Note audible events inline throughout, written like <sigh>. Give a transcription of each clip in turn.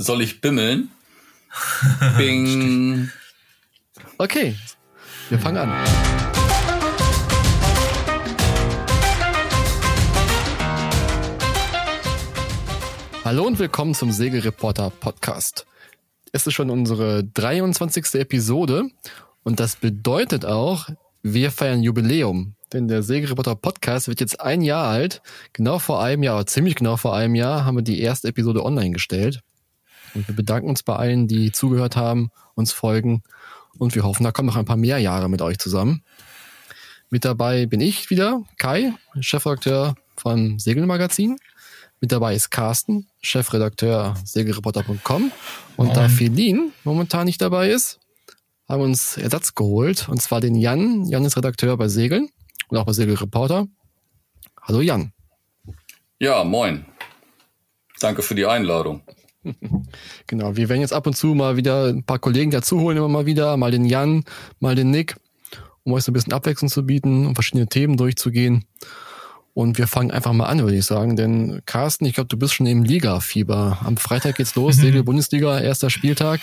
Soll ich bimmeln? <laughs> Bing. Okay, wir fangen an. Hallo und willkommen zum Segelreporter Podcast. Es ist schon unsere 23. Episode und das bedeutet auch, wir feiern Jubiläum. Denn der Segelreporter Podcast wird jetzt ein Jahr alt. Genau vor einem Jahr, oder ziemlich genau vor einem Jahr, haben wir die erste Episode online gestellt. Und wir bedanken uns bei allen, die zugehört haben, uns folgen. Und wir hoffen, da kommen noch ein paar mehr Jahre mit euch zusammen. Mit dabei bin ich wieder, Kai, Chefredakteur von Segelmagazin. Mit dabei ist Carsten, Chefredakteur segelreporter.com. Und da Felin momentan nicht dabei ist, haben wir uns Ersatz geholt. Und zwar den Jan. Jan ist Redakteur bei Segeln und auch bei Segelreporter. Hallo Jan. Ja, moin. Danke für die Einladung. Genau, wir werden jetzt ab und zu mal wieder ein paar Kollegen dazu holen, immer mal wieder, mal den Jan, mal den Nick, um euch so ein bisschen Abwechslung zu bieten, um verschiedene Themen durchzugehen. Und wir fangen einfach mal an, würde ich sagen. Denn Carsten, ich glaube, du bist schon im Liga-Fieber. Am Freitag geht's los, <laughs> Segel-Bundesliga, erster Spieltag.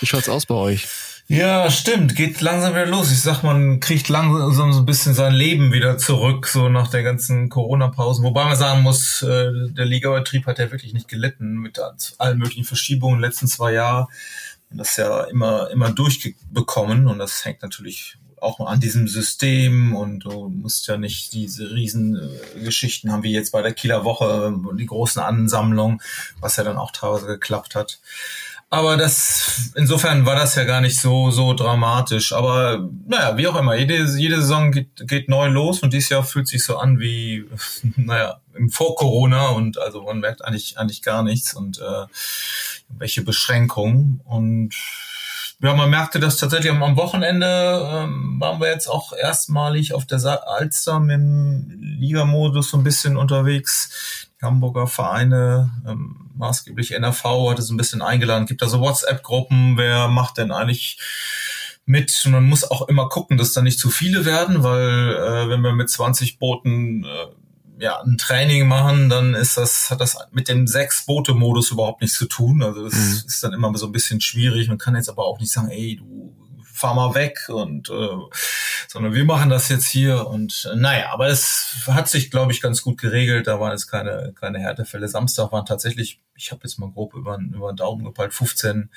Wie schaut's aus bei euch? Ja, stimmt. Geht langsam wieder los. Ich sag, man kriegt langsam so ein bisschen sein Leben wieder zurück, so nach der ganzen Corona-Pause. Wobei man sagen muss, äh, der Ligabetrieb hat ja wirklich nicht gelitten mit allen möglichen Verschiebungen in den letzten zwei Jahren. Und das ja immer, immer durchbekommen. Und das hängt natürlich auch an diesem System und du musst ja nicht diese riesen äh, haben wie jetzt bei der Kieler Woche, die großen Ansammlungen, was ja dann auch teilweise geklappt hat. Aber das, insofern war das ja gar nicht so, so dramatisch. Aber naja, wie auch immer, jede, jede Saison geht, geht neu los und dieses Jahr fühlt sich so an wie, <laughs> naja, im Vor Corona und also man merkt eigentlich, eigentlich gar nichts und äh, welche Beschränkungen. Und ja, man merkte das tatsächlich am Wochenende, ähm, waren wir jetzt auch erstmalig auf der Alster mit dem Liga-Modus so ein bisschen unterwegs. Hamburger Vereine, ähm, maßgeblich NRV, hatte so ein bisschen eingeladen. Gibt da so WhatsApp-Gruppen, wer macht denn eigentlich mit? Und man muss auch immer gucken, dass da nicht zu viele werden, weil äh, wenn wir mit 20 Booten äh, ja, ein Training machen, dann ist das, hat das mit dem Sechs-Boote-Modus überhaupt nichts zu tun. Also das mhm. ist dann immer so ein bisschen schwierig. Man kann jetzt aber auch nicht sagen, ey, du fahr mal weg und äh, sondern wir machen das jetzt hier und äh, naja, aber es hat sich, glaube ich, ganz gut geregelt. Da waren jetzt keine, keine Härtefälle. Samstag waren tatsächlich, ich habe jetzt mal grob über, über den Daumen gepeilt, 15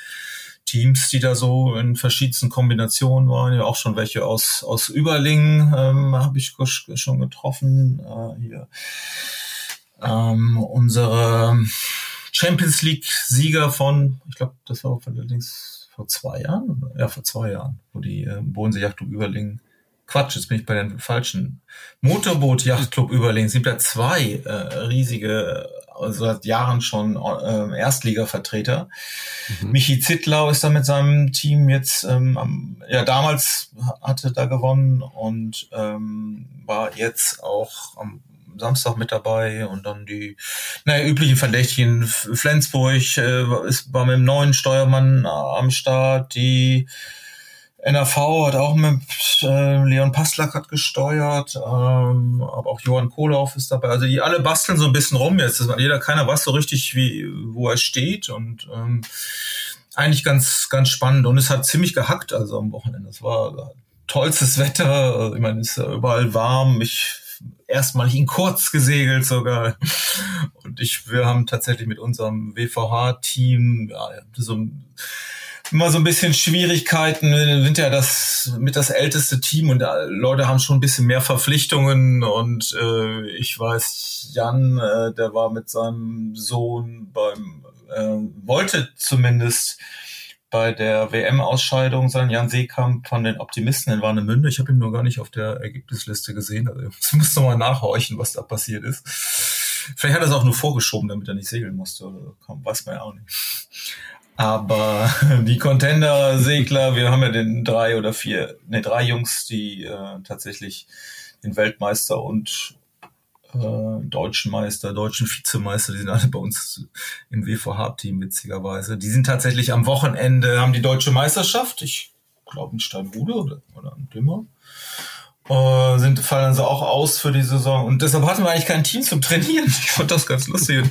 Teams, die da so in verschiedensten Kombinationen waren. Ja, auch schon welche aus, aus Überlingen ähm, habe ich schon getroffen. Äh, hier. Ähm, unsere Champions League-Sieger von, ich glaube, das war allerdings vor zwei Jahren, ja, vor zwei Jahren, wo die äh, Bodensee Yachtclub Überlingen Quatsch, jetzt bin ich bei den falschen. Motorboot Yachtclub Überlingen, sind da zwei äh, riesige also seit Jahren schon äh, Erstliga-Vertreter. Mhm. Michi Zittlau ist da mit seinem Team jetzt, ähm, ja damals hatte da gewonnen und ähm, war jetzt auch am Samstag mit dabei und dann die naja, üblichen Verdächtigen. Flensburg äh, ist war mit dem neuen Steuermann am Start, die NRV hat auch mit äh, Leon Paslak hat gesteuert, ähm, aber auch Johann Kohlauf ist dabei. Also die alle basteln so ein bisschen rum jetzt. Das, jeder, keiner weiß so richtig, wie, wo er steht und ähm, eigentlich ganz, ganz spannend. Und es hat ziemlich gehackt, also am Wochenende. Es war tollstes Wetter. Ich meine, es ist ja überall warm. Ich erstmal in kurz gesegelt sogar. Und ich, wir haben tatsächlich mit unserem WVH-Team ja, so immer so ein bisschen Schwierigkeiten. Wir sind ja das mit das älteste Team und Leute haben schon ein bisschen mehr Verpflichtungen und äh, ich weiß, Jan, äh, der war mit seinem Sohn beim, äh, wollte zumindest bei der WM-Ausscheidung sein, Jan Seekamp von den Optimisten in Warnemünde. Ich habe ihn nur gar nicht auf der Ergebnisliste gesehen. Also <laughs> ich muss noch mal nachhorchen, was da passiert ist. Vielleicht hat er es auch nur vorgeschoben, damit er nicht segeln musste. Oder weiß man ja auch nicht. Aber <laughs> die Contender-Segler, wir haben ja den drei oder vier, ne, drei Jungs, die äh, tatsächlich den Weltmeister und äh, deutschen Meister, deutschen Vizemeister, die sind alle bei uns im WVH-Team, witzigerweise. Die sind tatsächlich am Wochenende, haben die deutsche Meisterschaft, ich glaube in Steinhude oder, oder in Dümmer. äh, sind fallen also auch aus für die Saison und deshalb hatten wir eigentlich kein Team zum Trainieren. Ich fand das ganz lustig.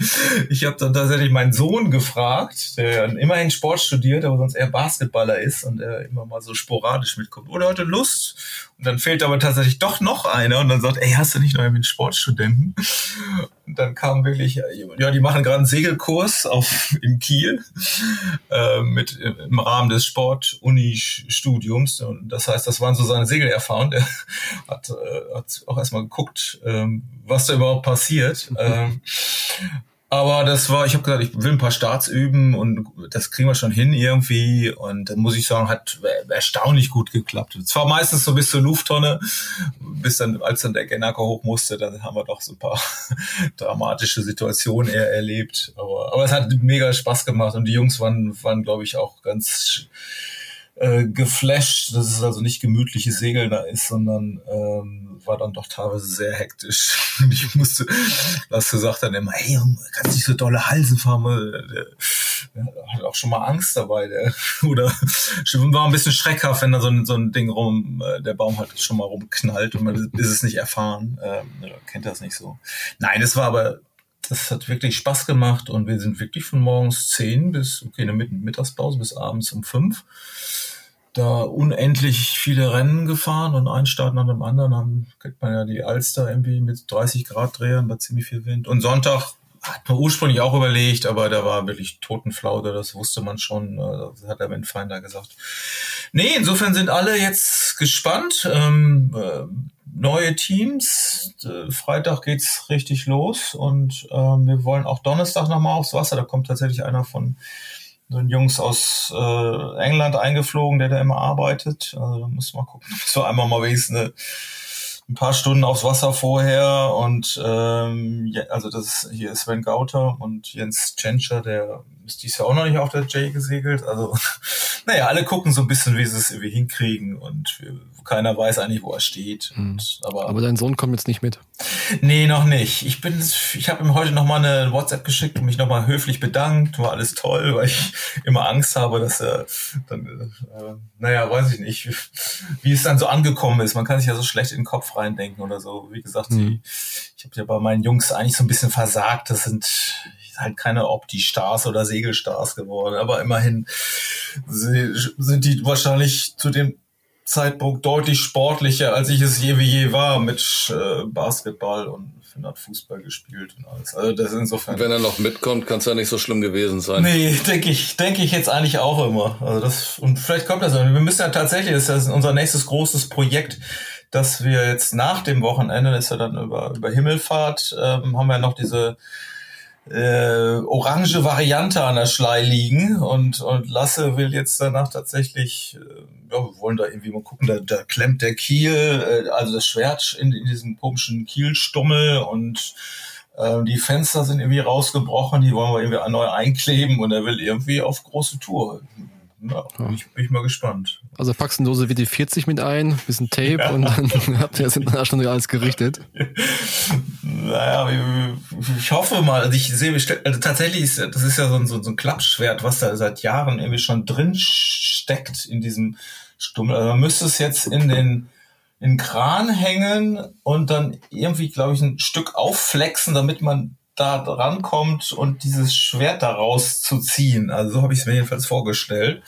Ich habe dann tatsächlich meinen Sohn gefragt, der immerhin Sport studiert, aber sonst eher Basketballer ist und er immer mal so sporadisch mitkommt. Oder heute Lust? Und dann fehlt aber tatsächlich doch noch einer und dann sagt, ey, hast du nicht noch einen Sportstudenten? Und dann kam wirklich, ja, die machen gerade einen Segelkurs auf im Kiel äh, mit im Rahmen des Sport-Uni-Studiums. Und das heißt, das waren so seine Segelerfahrungen. Der hat, äh, hat auch erstmal geguckt, ähm, was da überhaupt passiert. Ähm, aber das war, ich habe gesagt, ich will ein paar Starts üben und das kriegen wir schon hin irgendwie. Und dann muss ich sagen, hat erstaunlich gut geklappt. Zwar meistens so bis zur Lufttonne, bis dann, als dann der Gennaker hoch musste, dann haben wir doch so ein paar <laughs> dramatische Situationen eher erlebt. Aber, aber es hat mega Spaß gemacht und die Jungs waren, waren glaube ich, auch ganz äh, geflasht, dass es also nicht gemütliches Segeln da ist, sondern ähm, war dann doch teilweise sehr hektisch. <laughs> Und ich musste, was gesagt dann immer, hey, kannst nicht so dolle Halsen fahren, der, der hat auch schon mal Angst dabei, der, <laughs> oder war ein bisschen schreckhaft, wenn da so ein, so ein Ding rum, äh, der Baum hat schon mal rumknallt und man ist es nicht erfahren, ähm, kennt das nicht so. Nein, es war aber das hat wirklich Spaß gemacht und wir sind wirklich von morgens zehn bis, okay, eine Mittagspause bis abends um fünf da unendlich viele Rennen gefahren und ein Start nach dem anderen haben, kennt man ja die Alster irgendwie mit 30 Grad Drehern bei ziemlich viel Wind. Und Sonntag hat man ursprünglich auch überlegt, aber da war wirklich Totenflaute, das wusste man schon, äh, das hat der Windfinder gesagt. Nee, insofern sind alle jetzt gespannt. Ähm, äh, neue Teams. Äh, Freitag geht's richtig los und ähm, wir wollen auch Donnerstag nochmal aufs Wasser. Da kommt tatsächlich einer von so ein Jungs aus äh, England eingeflogen, der da immer arbeitet. Also da muss man gucken. <laughs> So einmal mal wenigstens eine, ein paar Stunden aufs Wasser vorher und ähm, ja, also das ist, hier ist Sven Gauter und Jens Tschentscher, der ist dies Jahr auch noch nicht auf der J gesegelt. Also <laughs> naja, alle gucken so ein bisschen, wie sie es irgendwie hinkriegen und keiner weiß eigentlich, wo er steht. Mhm. Und, aber, aber dein Sohn kommt jetzt nicht mit. Nee, noch nicht. Ich bin, ich habe ihm heute noch mal eine WhatsApp geschickt und mich noch mal höflich bedankt. War alles toll, <laughs> weil ich immer Angst habe, dass er dann, äh, naja, weiß ich nicht, wie es dann so angekommen ist. Man kann sich ja so schlecht in den Kopf reindenken oder so. Wie gesagt, mhm. ich habe ja bei meinen Jungs eigentlich so ein bisschen versagt. Das sind halt keine Opti-Stars oder Segelstars geworden, aber immerhin sind die wahrscheinlich zu dem Zeitpunkt deutlich sportlicher, als ich es je wie je war mit äh, Basketball und Finn hat Fußball gespielt und alles. Also das insofern. Wenn er noch mitkommt, kann es ja nicht so schlimm gewesen sein. Nee, denke ich, denke ich jetzt eigentlich auch immer. Also das und vielleicht kommt das. Wir müssen ja tatsächlich, das ist ja unser nächstes großes Projekt, dass wir jetzt nach dem Wochenende, das ist ja dann über über Himmelfahrt, ähm, haben wir ja noch diese äh, orange Variante an der Schlei liegen und, und Lasse will jetzt danach tatsächlich, äh, ja, wir wollen da irgendwie mal gucken, da, da klemmt der Kiel, äh, also das Schwert in, in diesem komischen Kielstummel und äh, die Fenster sind irgendwie rausgebrochen, die wollen wir irgendwie neu einkleben und er will irgendwie auf große Tour. Ja, bin, ich, bin ich mal gespannt. Also packst eine Dose WD-40 mit ein, bisschen Tape ja. und dann habt ihr sind da schon alles gerichtet. <laughs> Naja, ich hoffe mal, also ich sehe, also tatsächlich ist das ist ja so ein, so ein Klappschwert, was da seit Jahren irgendwie schon drin steckt in diesem Stummel. Also man müsste es jetzt in den in den Kran hängen und dann irgendwie, glaube ich, ein Stück aufflexen, damit man da rankommt und dieses Schwert daraus zu ziehen. Also so habe ich es mir jedenfalls vorgestellt.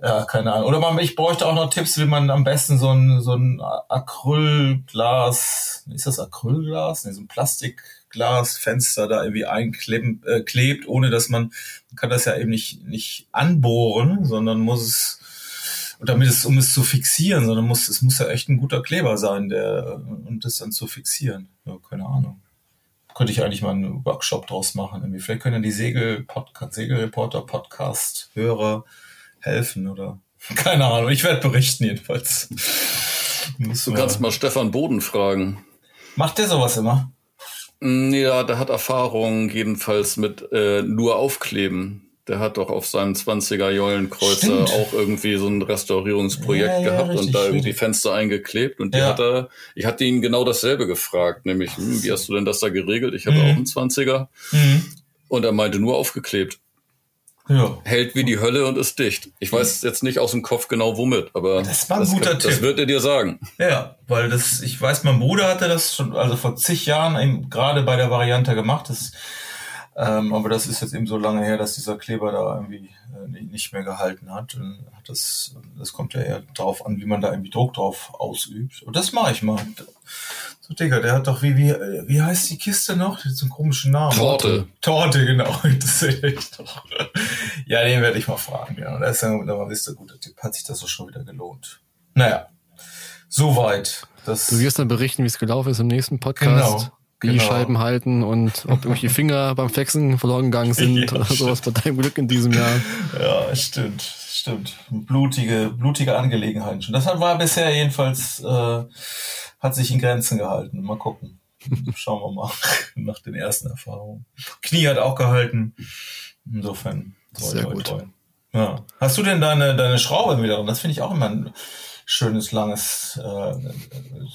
Ja, keine Ahnung. Oder man, ich bräuchte auch noch Tipps, wie man am besten so ein, so ein Acrylglas, ist das Acrylglas? Nee, so ein Plastikglasfenster da irgendwie einklebt, äh, klebt, ohne dass man, man kann das ja eben nicht, nicht anbohren, sondern muss es, und damit es, um es zu fixieren, sondern muss, es muss ja echt ein guter Kleber sein, der, um das dann zu fixieren. Ja, keine Ahnung könnte ich eigentlich mal einen Workshop draus machen. Irgendwie. Vielleicht können die Segel -Podcast, Segelreporter Podcast Hörer helfen oder <laughs> keine Ahnung. Ich werde berichten jedenfalls. du kannst mal Stefan Boden fragen. Macht der sowas immer? Nee, ja, der hat Erfahrung jedenfalls mit äh, nur aufkleben. Der hat doch auf seinem 20er Jollenkreuzer auch irgendwie so ein Restaurierungsprojekt ja, ja, gehabt richtig, und da irgendwie Fenster eingeklebt. Und die ja. hat er, ich hatte ihn genau dasselbe gefragt, nämlich, hm, wie hast du denn das da geregelt? Ich habe mhm. auch einen 20er. Mhm. Und er meinte nur aufgeklebt. ja. hält wie die Hölle und ist dicht. Ich weiß jetzt nicht aus dem Kopf genau womit, aber das, war ein das, guter kann, Tipp. das wird er dir sagen. Ja, weil das, ich weiß, mein Bruder hatte das schon, also vor zig Jahren eben gerade bei der Variante gemacht. Das, ähm, aber das ist jetzt eben so lange her, dass dieser Kleber da irgendwie äh, nicht mehr gehalten hat. Und das, das kommt ja eher darauf an, wie man da irgendwie Druck drauf ausübt. Und das mache ich mal. So, Digga, der hat doch, wie, wie, wie heißt die Kiste noch? Die hat so einen komischen Namen. Torte. Torte, genau. <laughs> Das echt doch. Ja, den werde ich mal fragen, ja. Da ist dann, da wisst ihr, gut, hat sich das doch schon wieder gelohnt. Naja. Soweit. Das du wirst dann berichten, wie es gelaufen ist im nächsten Podcast. Genau. Genau. Scheiben halten und ob <laughs> irgendwelche Finger beim Flexen verloren gegangen sind <laughs> ja, oder sowas bei deinem Glück in diesem Jahr. Ja, stimmt, stimmt. Blutige, blutige Angelegenheiten schon. Das war bisher jedenfalls äh, hat sich in Grenzen gehalten. Mal gucken. Schauen wir mal <laughs> nach den ersten Erfahrungen. Knie hat auch gehalten. Insofern. Sehr gut. Toll. Ja. Hast du denn deine, deine Schraube wieder drin? Das finde ich auch immer ein schönes, langes äh,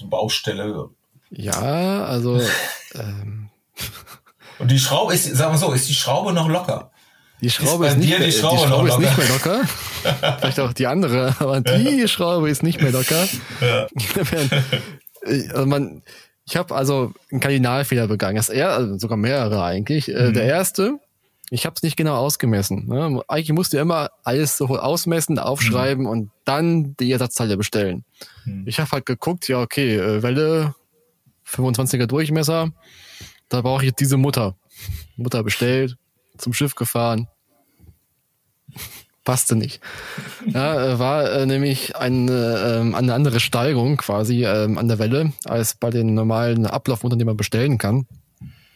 Baustelle. Ja, also. ähm. <laughs> Und die Schraube ist, sagen wir so, ist die Schraube noch locker? Die Schraube ist, ist nicht, mehr, die Schraube, die Schraube ist nicht mehr locker. <laughs> Vielleicht auch die andere, aber die Schraube ist nicht mehr locker. Ja. <laughs> also man, ich habe also einen Kardinalfehler begangen. Das er, also sogar mehrere eigentlich. Äh, mhm. Der erste, ich habe es nicht genau ausgemessen. Ne? Eigentlich musst du immer alles so ausmessen, aufschreiben mhm. und dann die Ersatzteile bestellen. Mhm. Ich habe halt geguckt, ja okay, äh, Welle 25er Durchmesser, da brauche ich jetzt diese Mutter. Mutter bestellt, zum Schiff gefahren passte nicht. Ja, äh, war äh, nämlich eine, äh, eine andere Steigung quasi äh, an der Welle als bei den normalen Ablaufmuttern, die man bestellen kann.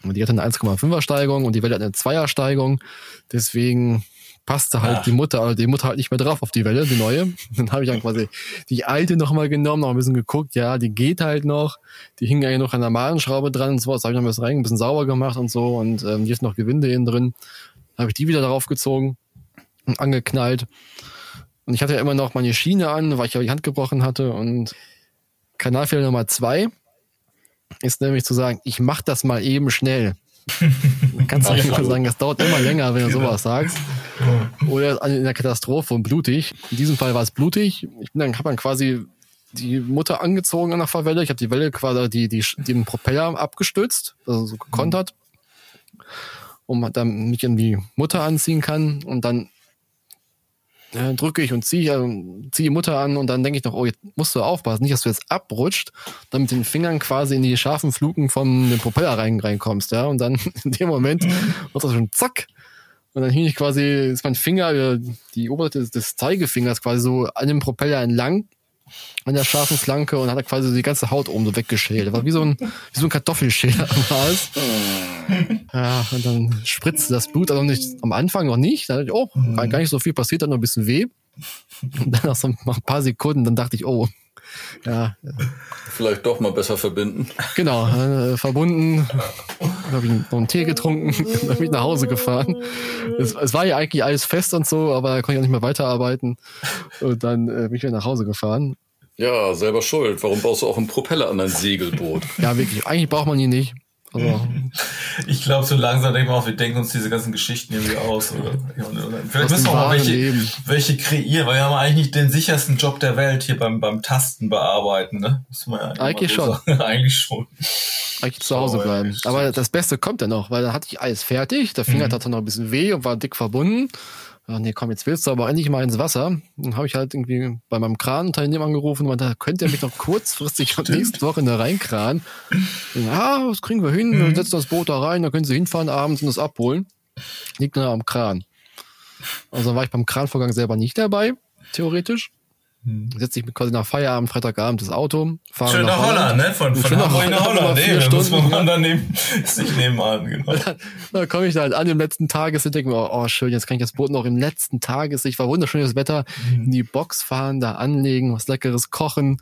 Die hat eine 1,5er Steigung und die Welle hat eine 2er Steigung. Deswegen passte halt Ach. die Mutter, die Mutter halt nicht mehr drauf auf die Welle, die neue. <laughs> Dann habe ich dann quasi die alte nochmal genommen, noch ein bisschen geguckt, ja, die geht halt noch. Die hing eigentlich noch an der normalen Schraube dran und so. Das habe ich noch ein bisschen rein, ein bisschen sauber gemacht und so. Und ähm, hier ist noch Gewinde innen drin. Dann habe ich die wieder drauf gezogen angeknallt. Und ich hatte ja immer noch meine Schiene an, weil ich ja die Hand gebrochen hatte. Und Kanalfehler Nummer zwei ist nämlich zu sagen, ich mach das mal eben schnell. <laughs> kannst du immer sagen, das dauert immer länger, wenn du genau. sowas sagst. Oder in der Katastrophe und blutig. In diesem Fall war es blutig. Ich bin dann, hab dann quasi die Mutter angezogen an der Fahrwelle. Ich habe die Welle quasi die, die, den Propeller abgestützt, also so gekontert, um dann mich in die Mutter anziehen kann und dann äh, drücke ich und ziehe äh, zieh die Mutter an und dann denke ich noch, oh, jetzt musst du aufpassen, nicht, dass du jetzt abrutscht, dann mit den Fingern quasi in die scharfen Fluken von dem Propeller rein, reinkommst, ja, und dann <laughs> in dem Moment wird das schon zack. Und dann hing ich quasi, ist mein Finger, die Oberseite des, des Zeigefingers quasi so an dem Propeller entlang an der scharfen Flanke und hat er quasi die ganze Haut oben so weggeschält. War wie so ein, wie so ein Kartoffelschäler war es. <laughs> Ja, und dann spritzte das Blut, also nicht, am Anfang noch nicht. Da dachte ich, oh, gar nicht so viel passiert, hat noch ein bisschen weh. Und dann nach so nach ein paar Sekunden, dann dachte ich, oh, ja. Vielleicht doch mal besser verbinden. Genau, äh, verbunden. Dann habe ich noch einen Tee getrunken, <laughs> dann bin ich nach Hause gefahren. Es, es, war ja eigentlich alles fest und so, aber da konnte ich auch nicht mehr weiterarbeiten. Und dann äh, bin ich wieder nach Hause gefahren. Ja, selber schuld. Warum baust du auch einen Propeller an dein Segelboot? Ja, wirklich. Eigentlich braucht man ihn nicht. Also, <laughs> ich glaube, so langsam denken wir auch, wir denken uns diese ganzen Geschichten irgendwie aus. Oder, oder, vielleicht müssen wir auch mal welche, welche kreieren, weil wir haben eigentlich nicht den sichersten Job der Welt hier beim, beim Tasten bearbeiten. Ne? Muss man ja eigentlich so schon. <laughs> eigentlich schon. Eigentlich zu Hause bleiben. Aber das Beste kommt ja noch, weil da hatte ich alles fertig. Der Finger mhm. hat noch ein bisschen weh und war dick verbunden ach nee, komm, jetzt willst du aber endlich mal ins Wasser. Dann habe ich halt irgendwie bei meinem Kranteilnehmer angerufen und meinte, könnt ihr mich noch kurzfristig <laughs> nächste Woche in der reinkran? Ja, das kriegen wir hin. Mhm. Wir setzen das Boot da rein, dann können sie hinfahren abends und das abholen. Liegt nur am Kran. Also war ich beim Kranvorgang selber nicht dabei, theoretisch. Hm. Setze ich mir quasi nach Feierabend, Freitagabend das Auto, fahre Schön nach, Holland, Holland, ne? Von, von Hamburg nach Holland, nee, da muss man dann neben, sich nebenan, genau. Dann, dann komme ich da halt an im letzten Tages und denke mir, oh, oh, schön, jetzt kann ich das Boot noch im letzten Tages, ich war wunderschönes Wetter, mhm. in die Box fahren, da anlegen, was Leckeres kochen,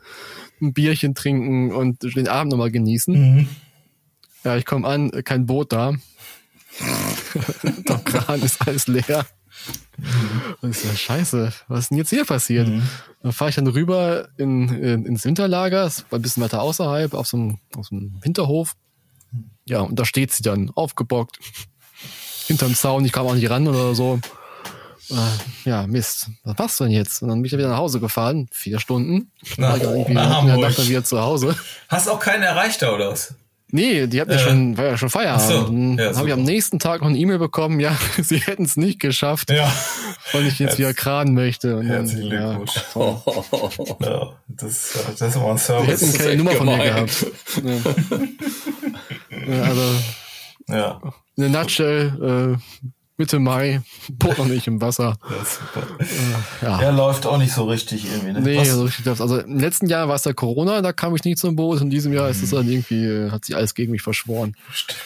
ein Bierchen trinken und den Abend nochmal genießen. Mhm. Ja, ich komme an, kein Boot da. <laughs> Der Kran ist alles leer. Und <laughs> ist ja scheiße, was ist denn jetzt hier passiert? Mhm. Dann fahre ich dann rüber in, in, ins Winterlager, war ein bisschen weiter außerhalb, auf so einem, auf so einem Hinterhof. Ja, und da steht sie dann, aufgebockt, hinterm Zaun, ich kam auch nicht ran oder so. äh, ja, Mist, was machst du denn jetzt? Und dann bin ich wieder nach Hause gefahren, vier Stunden. Na, war ich dann irgendwie nach dann wieder zu Hause. Hast auch keinen erreicht da, oder was? Nee, die hatten ja Äh. schon, war ja schon Feierabend. So, Dann ja, habe ich am nächsten Tag noch eine E-Mail bekommen, ja, <laughs> sie hätten es nicht geschafft, Ja. weil ich jetzt wieder kranen möchte. Und dann, Herzlichen ja, Glückwunsch. toll. <laughs> ja das, das ist aber ein Die Service. hätten ist keine Nummer von mir gemein. gehabt. Ja. <laughs> Ja, also Ja, in der Nutshell, äh, Mitte Mai, Boot noch nicht im Wasser. <laughs> super. Ja. Der läuft auch nicht so richtig irgendwie. Ne? Nee, Was- so richtig das. Also im letzten Jahr war es ja Corona, da kam ich nicht zum Boot. In diesem Jahr ist es dann irgendwie, äh, hat sich alles gegen mich verschworen. Stimmt.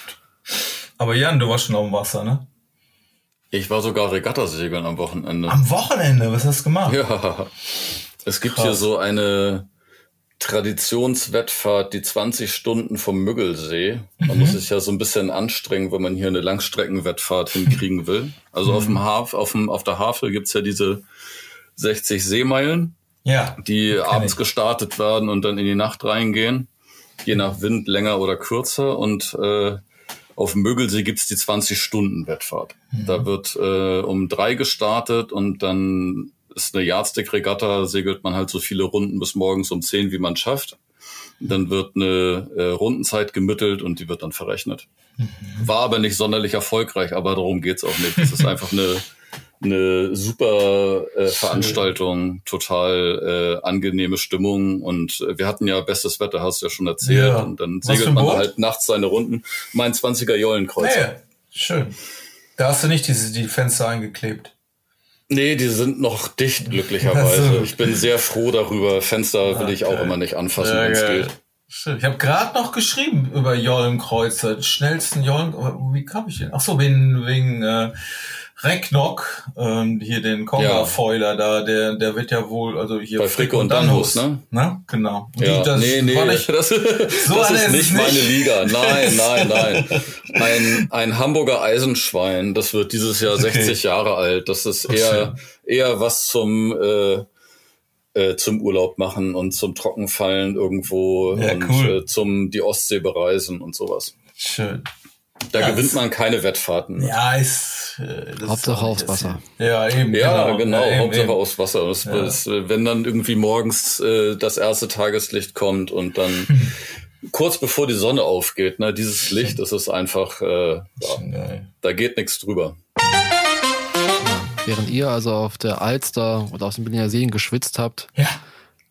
Aber Jan, du warst schon auf dem Wasser, ne? Ich war sogar Regattasegeln am Wochenende. Am Wochenende, was hast du gemacht? Ja, es gibt Krass. hier so eine Traditionswettfahrt, die 20 Stunden vom Müggelsee. Man muss sich ja so ein bisschen anstrengen, wenn man hier eine Langstreckenwettfahrt hinkriegen will. Also auf dem Haf, auf dem, auf der Havel gibt's ja diese 60 Seemeilen, Ja. die abends ich. gestartet werden und dann in die Nacht reingehen. Je nach Wind länger oder kürzer. Und äh, auf dem Mögelsee gibt's die 20-Stunden-Wettfahrt. Da wird äh, um drei gestartet und dann ist eine Yardstick-Regatta, segelt man halt so viele Runden bis morgens um 10, wie man schafft. Dann wird eine äh, Rundenzeit gemittelt und die wird dann verrechnet. War aber nicht sonderlich erfolgreich, aber darum geht's auch nicht. Es ist <laughs> einfach eine, eine super äh, Veranstaltung, total äh, angenehme Stimmung und äh, wir hatten ja bestes Wetter, hast du ja schon erzählt. Ja. Und dann segelt man Boot? halt nachts seine Runden. Mein 20er Jollenkreuzer. Nee, schön. Da hast du nicht diese, die Fenster eingeklebt. Nee, die sind noch dicht, glücklicherweise. Ach so. Ich bin sehr froh darüber. Fenster will ich auch immer nicht anfassen, wenn es geht. Schön. Ich habe gerade noch geschrieben über Jollenkreuzer, schnellsten Jollen. Wie kam ich denn? Ach so, wegen, wegen äh, Recknock, ähm, hier den Konga-Foiler da, der, der wird ja wohl, also hier Bei Fricke und Danhus, ne? ne? Genau. Ja, die- das nee, nee, war das, <laughs> So das ist nicht meine. Liga. Nein, <laughs> nein, nein. Ein, ein Hamburger Eisenschwein, das wird dieses Jahr 60 Jahre alt. Das ist eher, eher was zum, äh, äh, zum Urlaub machen und zum Trockenfallen irgendwo Ja, und cool. äh, zum die Ostsee bereisen und sowas. Schön. Da Ja, gewinnt man keine Wettfahrten. Ja, ist. Äh, das Hauptsache ist aufs Wasser. Ja, eben. Ja, genau, Ja, eben, Hauptsache eben. aus Wasser. Das, Ja. das, äh, wenn dann irgendwie morgens äh, das erste Tageslicht kommt und dann <laughs> kurz bevor die Sonne aufgeht, ne, dieses Licht, das ist einfach, äh, ja, da geht nichts drüber. Während ihr also auf der Alster oder auf den Berliner Seen geschwitzt habt, Ja.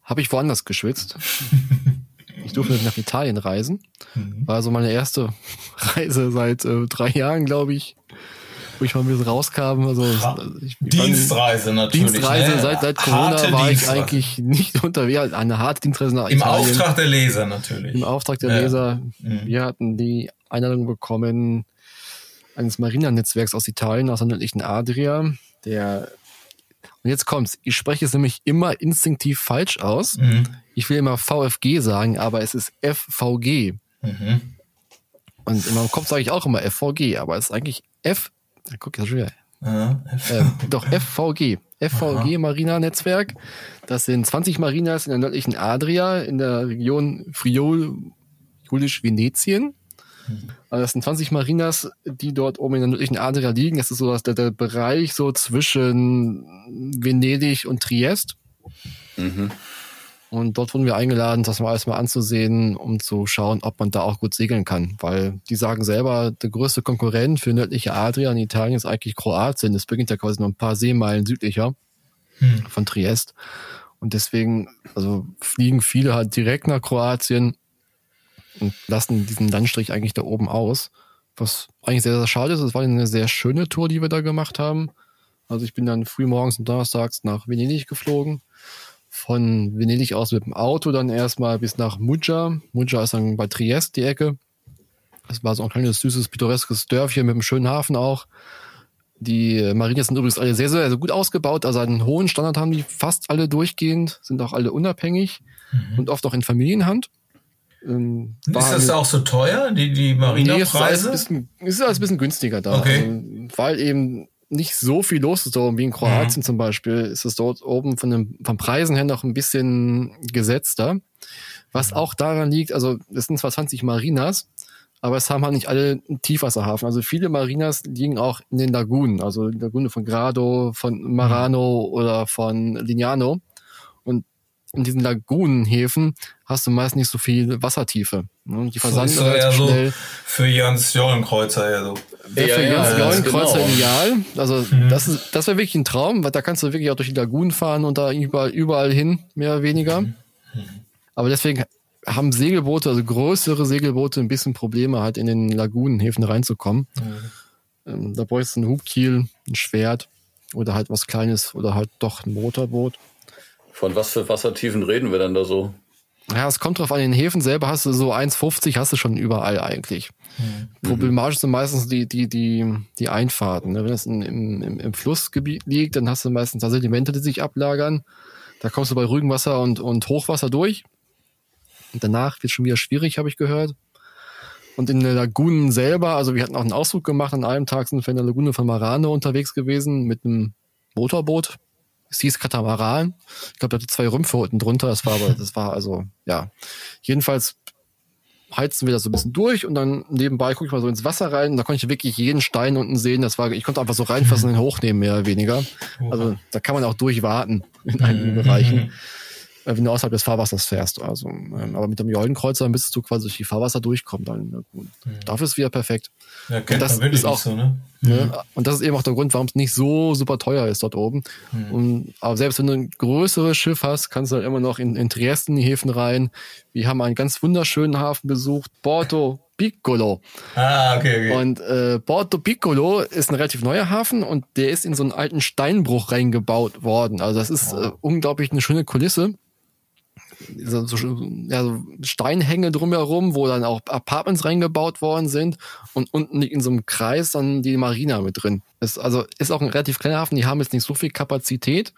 habe ich woanders geschwitzt. <laughs> Ich durfte nach Italien reisen. Mhm. War also meine erste <laughs> Reise seit äh, drei Jahren, glaube ich, wo ich mal ein bisschen rauskam. Also ich, ich fand- Dienstreise natürlich. Dienstreise ne? seit, seit Corona Harte war ich Dienstreise. eigentlich nicht unterwegs. Eine harte Dienstreise nach Im Italien. Auftrag der Leser natürlich. Im Auftrag der Ja. Leser. Mhm. Wir hatten die Einladung bekommen eines Marina-Netzwerks aus Italien, aus der nördlichen Adria. Der und jetzt kommt's. Ich spreche es nämlich immer instinktiv falsch aus. Mhm. Ich will immer VFG sagen, aber es ist FVG. Mhm. Und in meinem Kopf sage ich auch immer FVG, aber es ist eigentlich F. Na, guck jetzt schon wieder. Ja, Äh, doch, FVG. FVG Marina Netzwerk. Das sind 20 Marinas in der nördlichen Adria in der Region Friul, Julisch-Venetien. Also das sind 20 Marinas, die dort oben in der nördlichen Adria liegen. Das ist so der, der Bereich so zwischen Venedig und Triest. Mhm. Und dort wurden wir eingeladen, das mal alles mal anzusehen, um zu schauen, ob man da auch gut segeln kann. Weil die sagen selber, der größte Konkurrent für nördliche Adria in Italien ist eigentlich Kroatien. Das beginnt ja quasi nur ein paar Seemeilen südlicher Hm. von Triest. Und deswegen, also fliegen viele halt direkt nach Kroatien und lassen diesen Landstrich eigentlich da oben aus. Was eigentlich sehr, sehr schade ist. Es war eine sehr schöne Tour, die wir da gemacht haben. Also ich bin dann früh morgens und donnerstags nach Venedig geflogen. Von Venedig aus mit dem Auto dann erstmal bis nach Muggia. Muggia ist dann bei Triest die Ecke. Das war so ein kleines, süßes, pittoreskes Dörfchen mit einem schönen Hafen auch. Die Marinas sind übrigens alle sehr, sehr, sehr gut ausgebaut. Also einen hohen Standard haben die fast alle durchgehend, sind auch alle unabhängig und oft auch in Familienhand. Ähm, Ist das eine- auch so teuer, die, die Nee, es ist alles, Marina-Preise? ein bisschen, es ist alles ein bisschen günstiger da. Okay. Also, weil eben nicht so viel los ist oben wie in Kroatien Mhm. zum Beispiel, ist es dort oben von den vom Preisen her noch ein bisschen gesetzter. Was Mhm. auch daran liegt, also es sind zwar 20 Marinas, aber es haben halt nicht alle einen Tiefwasserhafen. Also viele Marinas liegen auch in den Lagunen, also Lagune von Grado, von Marano oder von Lignano. Und in diesen Lagunenhäfen hast du meist nicht so viel Wassertiefe. Ne? Die versanden so relativ so schnell. Für Jans Jollenkreuzer ja so. Ja, für Jans ja, Jollenkreuzer genau. ideal. Also mhm. das ist, das wäre wirklich ein Traum, weil da kannst du wirklich auch durch die Lagunen fahren und da überall, überall hin, mehr oder weniger. Mhm. Aber deswegen haben Segelboote, also größere Segelboote, ein bisschen Probleme, halt in den Lagunenhäfen reinzukommen. Mhm. da bräuchst du einen Hubkiel, ein Schwert oder halt was Kleines oder halt doch ein Motorboot. Von was für Wassertiefen reden wir denn da so? Ja, es kommt drauf an, in den Häfen selber hast du so 1,50 hast du schon überall eigentlich. Mhm. Problematisch sind meistens die, die, die, die Einfahrten. Ne? Wenn es im, im, im Flussgebiet liegt, dann hast du meistens da Sedimente, die sich ablagern. Da kommst du bei Rügenwasser und, und Hochwasser durch. Und danach wird schon wieder schwierig, habe ich gehört. Und in der Lagunen selber, also wir hatten auch einen Ausflug gemacht, an einem Tag sind wir in der Lagune von Marano unterwegs gewesen mit einem Motorboot. Es hieß Katamaran. Ich glaube, da hatte zwei Rümpfe unten drunter. Das war aber, das war also, ja. Jedenfalls heizen wir das so ein bisschen durch und dann nebenbei gucke ich mal so ins Wasser rein. Und da konnte ich wirklich jeden Stein unten sehen. Das war, ich konnte einfach so reinfassen und hochnehmen, mehr oder weniger. Also da kann man auch durchwarten in einigen Bereichen. Äh, wenn du außerhalb des Fahrwassers fährst. Also, ähm, aber mit dem Jollenkreuzer müsstest du quasi durch die Fahrwasser durchkommen. Dann, mhm. Dafür ist es wieder perfekt. Ja, kennt und das man ist auch so, ne? Ne? Mhm. Und das ist eben auch der Grund, warum es nicht so super teuer ist dort oben. Mhm. Und, aber selbst wenn du ein größeres Schiff hast, kannst du halt immer noch in, in Trieste in die Häfen rein. Wir haben einen ganz wunderschönen Hafen besucht, Porto Piccolo. Ah, okay, okay. Und äh, Porto Piccolo ist ein relativ neuer Hafen und der ist in so einen alten Steinbruch reingebaut worden. Also das ist äh, unglaublich eine schöne Kulisse so, so, ja, so Steinhänge drumherum, wo dann auch Apartments reingebaut worden sind und unten liegt in so einem Kreis dann die Marina mit drin. Ist, also ist auch ein relativ kleiner Hafen, die haben jetzt nicht so viel Kapazität,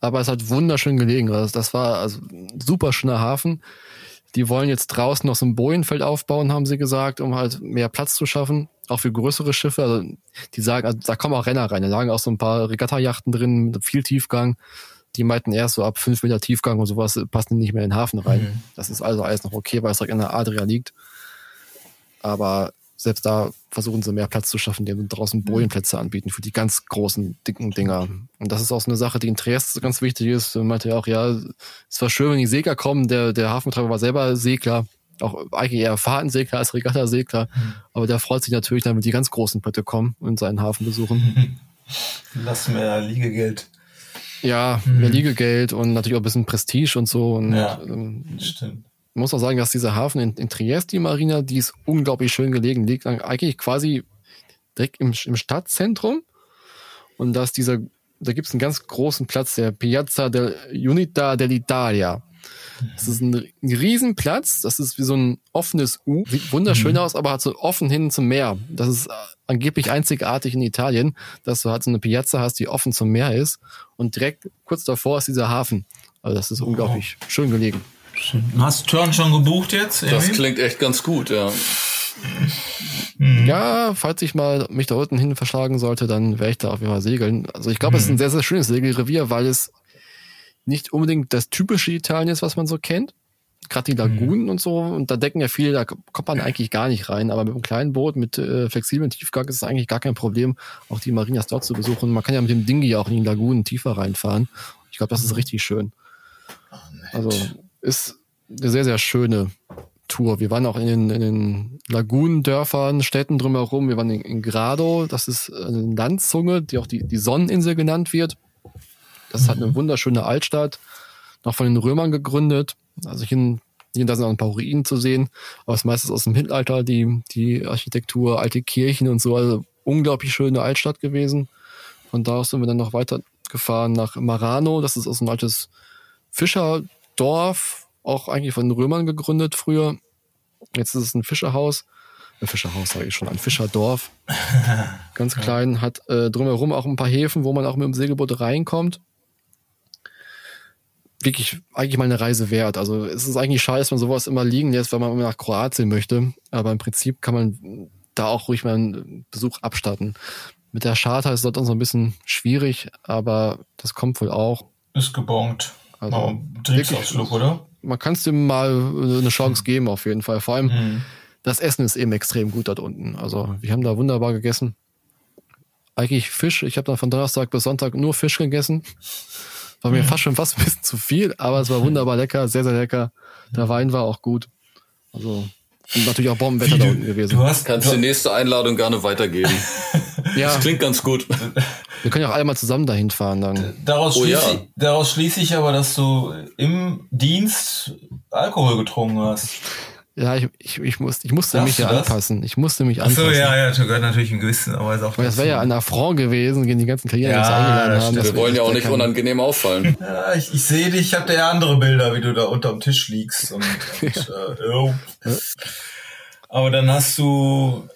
aber es hat wunderschön gelegen. Also das war also ein super schöner Hafen. Die wollen jetzt draußen noch so ein Bojenfeld aufbauen, haben sie gesagt, um halt mehr Platz zu schaffen. Auch für größere Schiffe. Also die sagen, also da kommen auch Renner rein. Da lagen auch so ein paar Regattajachten drin mit viel Tiefgang die meinten erst so ab fünf Meter Tiefgang und sowas passen nicht mehr in den Hafen rein. Mhm. Das ist also alles noch okay, weil es direkt in der Adria liegt. Aber selbst da versuchen sie mehr Platz zu schaffen, indem draußen Bojenplätze anbieten für die ganz großen, dicken Dinger. Und das ist auch so eine Sache, die in Trieste ganz wichtig ist. Man meinte ja auch, ja, es war schön, wenn die Segler kommen. Der, der Hafenbetreiber war selber Segler, auch eigentlich eher Fahrtensegler als Regattasegler. Mhm. Aber der freut sich natürlich dann, wenn die ganz großen Pötte kommen und seinen Hafen besuchen. <laughs> Lass mir Liegegeld. Ja, mhm. mehr Liegegeld und natürlich auch ein bisschen Prestige und so. Und, ja, ähm, stimmt. Ich muss auch sagen, dass dieser Hafen in, in Trieste, die Marina, die ist unglaublich schön gelegen, liegt eigentlich quasi direkt im, im Stadtzentrum. Und da ist dieser, da gibt es einen ganz großen Platz, der Piazza del Unita dell'Italia. Das ist ein, ein Riesenplatz, das ist wie so ein offenes U, sieht wunderschön mhm. aus, aber hat so offen hin zum Meer. Das ist angeblich einzigartig in Italien, dass du halt so eine Piazza hast, die offen zum Meer ist und direkt kurz davor ist dieser Hafen. Also das ist oh. unglaublich schön gelegen. Hast du Turn schon gebucht jetzt? Das klingt echt ganz gut, ja. Mhm. Ja, falls ich mal mich da unten hin verschlagen sollte, dann werde ich da auf jeden Fall segeln. Also ich glaube, mhm. es ist ein mhm. sehr, sehr schönes Segelrevier, weil es nicht unbedingt das typische Italien ist, was man so kennt gerade die Lagunen mhm. und so, und da decken ja viele, da kommt man eigentlich gar nicht rein. Aber mit einem kleinen Boot mit äh, flexiblen Tiefgang ist es eigentlich gar kein Problem, auch die Marinas dort zu besuchen. Man kann ja mit dem Dingi auch in die Lagunen tiefer reinfahren. Ich glaube, das ist mhm. richtig schön. Oh, also ist eine sehr, sehr schöne Tour. Wir waren auch in den, in den Lagunendörfern, Städten drumherum. Wir waren in, in Grado, das ist eine Landzunge, die auch die, die Sonneninsel genannt wird. Das mhm. hat eine wunderschöne Altstadt, noch von den Römern gegründet. Also hier, hier da sind auch ein paar Ruinen zu sehen, aber es ist meistens aus dem Mittelalter, die, die Architektur, alte Kirchen und so, also unglaublich schöne Altstadt gewesen. Von da aus sind wir dann noch weitergefahren nach Marano, das ist auch so ein altes Fischerdorf, auch eigentlich von den Römern gegründet früher. Jetzt ist es ein Fischerhaus. Ein Fischerhaus sage ich schon, ein Fischerdorf. <laughs> Ganz klein, hat äh, drumherum auch ein paar Häfen, wo man auch mit dem Segelboot reinkommt wirklich eigentlich mal eine Reise wert. Also es ist eigentlich schade, dass man sowas immer liegen lässt, wenn man immer nach Kroatien möchte. Aber im Prinzip kann man da auch ruhig mal einen Besuch abstatten. Mit der Charter ist das dann so ein bisschen schwierig, aber das kommt wohl auch. Ist gebongt. Also, Betriebsausflug, oder? Man kann es dem mal eine Chance geben, auf jeden Fall. Vor allem, mhm. das Essen ist eben extrem gut dort unten. Also wir haben da wunderbar gegessen. Eigentlich Fisch. Ich habe dann von Donnerstag bis Sonntag nur Fisch gegessen. War mir fast schon fast ein bisschen <laughs> zu viel, aber es war wunderbar lecker, sehr, sehr lecker. Der Wein war auch gut. Also und natürlich auch Bombenwetter da unten gewesen. Du hast, kannst du, die nächste Einladung gerne weitergeben. <laughs> ja. Das klingt ganz gut. Wir können ja auch alle mal zusammen dahin fahren dann. Daraus, oh, schließe, ja. daraus schließe ich aber, dass du im Dienst Alkohol getrunken hast. Ja, ich, ich, ich, musste, ich musste mich ja anpassen. Ich musste mich anpassen. Ach so, ja, ja, das gehört natürlich in gewisser Weise auch. Weil das wäre ja ein Affront gewesen, gegen die ganzen Karrieren, ja, die uns eingeladen haben. Wir wollen ja auch nicht kann. unangenehm auffallen. ja, ich, ich sehe dich, ich habe ja andere Bilder, wie du da unterm Tisch liegst. Und, <laughs> und äh, oh. Aber dann hast du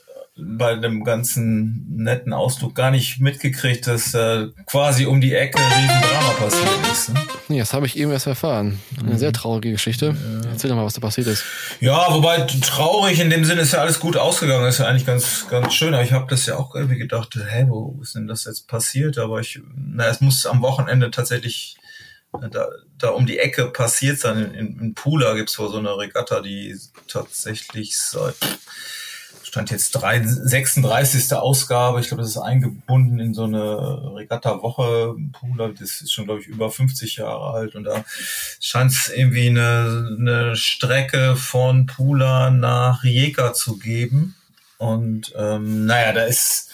bei dem ganzen netten Ausdruck gar nicht mitgekriegt, dass äh, quasi um die Ecke ein Drama passiert ist. Ne? Nee, das habe ich eben erst erfahren. Eine mhm. sehr traurige Geschichte. Ja. Erzähl doch mal, was da passiert ist. Ja, wobei traurig in dem Sinne ist ja alles gut ausgegangen. ist ja eigentlich ganz, ganz schön. Aber ich habe das ja auch irgendwie gedacht, hä, wo ist denn das jetzt passiert? Aber ich, na, es muss am Wochenende tatsächlich äh, da, da um die Ecke passiert sein. In, in Pula gibt's wohl so eine Regatta, die tatsächlich seit stand jetzt drei, 36. Ausgabe. Ich glaube, das ist eingebunden in so eine Regatta-Woche. Pula, das ist schon, glaube ich, über 50 Jahre alt. Und da scheint es irgendwie eine, eine Strecke von Pula nach Rijeka zu geben. Und ähm, naja, da ist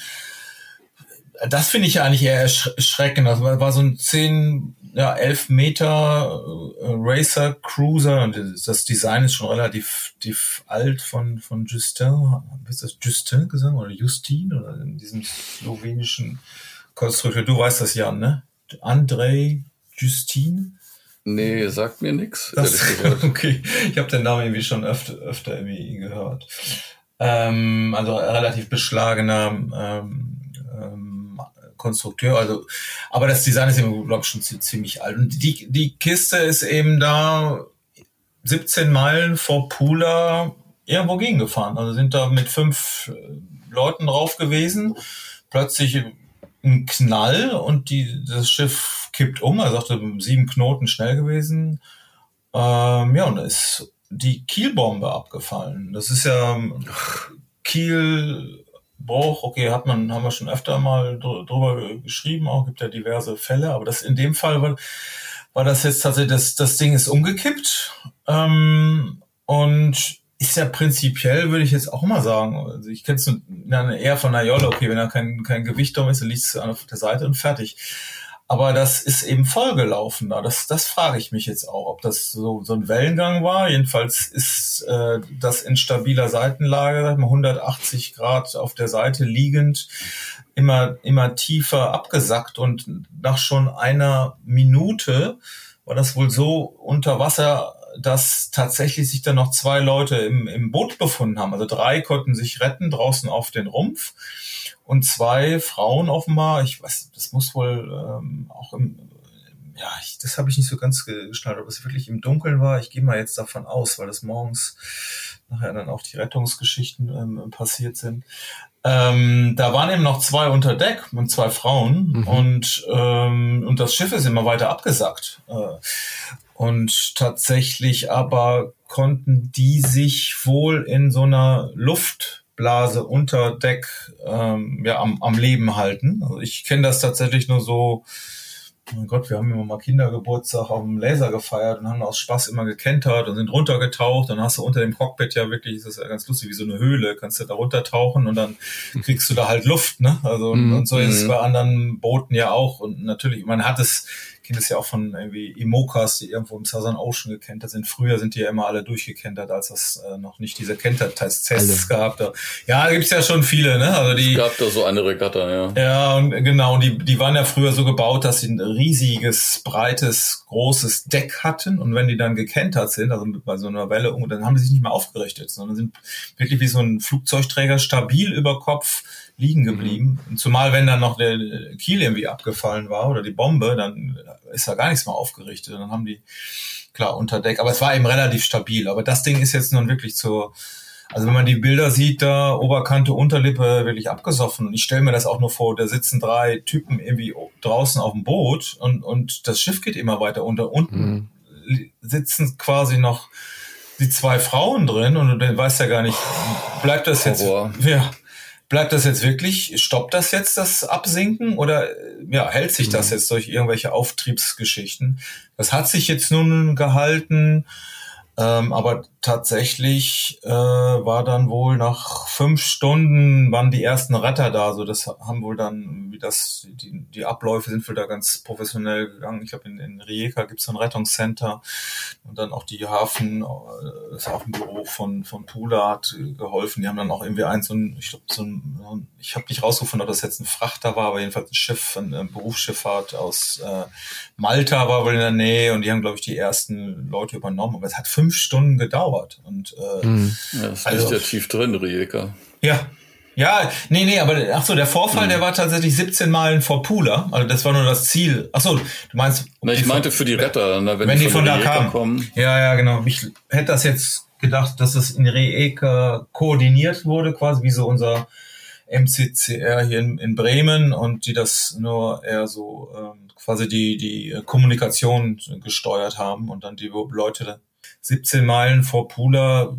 das finde ich ja eigentlich eher erschreckend. Das war, war so ein 10, ja, 11 Meter äh, Racer Cruiser und das Design ist schon relativ, relativ alt von, von Justin. Ist das Justin gesagt oder Justin oder in diesem slowenischen Konstrukteur? Du weißt das ja, ne? Andrei Justin? Nee, sagt mir nix. <laughs> okay, ich habe den Namen irgendwie schon öfter, öfter irgendwie gehört. Ähm, also relativ beschlagener ähm, ähm, Konstrukteur. Also, aber das Design ist eben, glaube ich, schon ziemlich alt. Und die, die Kiste ist eben da 17 Meilen vor Pula irgendwo gegengefahren. Also sind da mit fünf äh, Leuten drauf gewesen. Plötzlich ein Knall und die, das Schiff kippt um. Er sagte, sieben Knoten schnell gewesen. Ähm, ja, und da ist die Kielbombe abgefallen. Das ist ja Kiel Bruch, okay, hat man, haben wir schon öfter mal drüber geschrieben, auch gibt ja diverse Fälle, aber das in dem Fall war, war das jetzt tatsächlich, das, das Ding ist umgekippt ähm, und ist ja prinzipiell, würde ich jetzt auch mal sagen, also ich kenne es eher von einer Jolle, okay, wenn da kein, kein Gewicht drum ist, dann liegt es auf der Seite und fertig. Aber das ist eben vollgelaufen da. Das, das frage ich mich jetzt auch, ob das so, so ein Wellengang war. Jedenfalls ist äh, das in stabiler Seitenlage, 180 Grad auf der Seite liegend, immer, immer tiefer abgesackt. Und nach schon einer Minute war das wohl so unter Wasser, dass tatsächlich sich dann noch zwei Leute im, im Boot befunden haben. Also drei konnten sich retten draußen auf den Rumpf und zwei Frauen offenbar, ich weiß, das muss wohl ähm, auch im, ja, ich, das habe ich nicht so ganz geschnallt, ob es wirklich im Dunkeln war. Ich gehe mal jetzt davon aus, weil das morgens nachher dann auch die Rettungsgeschichten ähm, passiert sind. Ähm, da waren eben noch zwei unter Deck und zwei Frauen mhm. und, ähm, und das Schiff ist immer weiter abgesackt. Äh, und tatsächlich aber konnten die sich wohl in so einer Luft Blase unter Deck ähm, ja, am, am Leben halten. Also ich kenne das tatsächlich nur so, mein Gott, wir haben immer mal Kindergeburtstag auf dem Laser gefeiert und haben aus Spaß immer gekentert und sind runtergetaucht. Dann hast du unter dem Cockpit ja wirklich, das ist ja ganz lustig, wie so eine Höhle, kannst du da runtertauchen und dann kriegst du da halt Luft, ne? Also mm, und so ist es mhm. bei anderen Booten ja auch. Und natürlich, man hat es kenne das ja auch von irgendwie Imokas, die irgendwo im Southern Ocean gekentert sind. Früher sind die ja immer alle durchgekentert, als es äh, noch nicht diese Kentertests gab. Da. Ja, da gibt's ja schon viele, ne? Also die, es gab da so eine Regatta, ja. Ja, und genau, die, die waren ja früher so gebaut, dass sie ein riesiges, breites, großes Deck hatten. Und wenn die dann gekentert sind, also bei so einer Welle, dann haben sie sich nicht mehr aufgerichtet, sondern sind wirklich wie so ein Flugzeugträger stabil über Kopf liegen mhm. geblieben. Mhm. Zumal wenn dann noch der Kiel irgendwie abgefallen war oder die Bombe, dann ist da gar nichts mehr aufgerichtet. dann haben die, klar, unter Deck. Aber es war eben relativ stabil. Aber das Ding ist jetzt nun wirklich zur, also wenn man die Bilder sieht, da Oberkante, Unterlippe wirklich abgesoffen. Und ich stelle mir das auch nur vor, da sitzen drei Typen irgendwie draußen auf dem Boot und, und das Schiff geht immer weiter unter. Unten mhm. sitzen quasi noch die zwei Frauen drin und du weißt ja gar nicht, bleibt das jetzt, Horror. ja, bleibt das jetzt wirklich, stoppt das jetzt das Absinken oder ja, hält sich das jetzt durch irgendwelche Auftriebsgeschichten? Das hat sich jetzt nun gehalten. Ähm, aber tatsächlich äh, war dann wohl nach fünf Stunden waren die ersten Retter da. So das haben wohl dann, wie das, die, die Abläufe sind wohl da ganz professionell gegangen. Ich glaube, in, in Rijeka gibt es ein Rettungscenter und dann auch die Hafen, äh, das Hafenbüro von, von Pula hat geholfen. Die haben dann auch irgendwie eins, so ein, ich glaube, so ein, ich habe nicht rausgefunden, ob das jetzt ein Frachter war, aber jedenfalls ein Schiff, eine Berufsschifffahrt aus äh, Malta war wohl in der Nähe und die haben, glaube ich, die ersten Leute übernommen. Aber es hat fünf Stunden gedauert. Und äh, Mhm. Ja, das Also- liegt ja tief drin, Rijeka. ja. Ja, nee, nee, aber ach so, der Vorfall, der war tatsächlich 17 Meilen vor Pula. Also das war nur das Ziel. Ach so, du meinst. Na, ich die meinte von- für die Retter, na, wenn, wenn die von da Rijeka kamen. kommen. Ja, ja, genau. Ich hätte das jetzt gedacht, dass es in Rijeka koordiniert wurde, quasi wie so unser MCCR hier in, in Bremen und die das nur eher so ähm, quasi die, die Kommunikation gesteuert haben und dann die Leute 17 Meilen vor Pula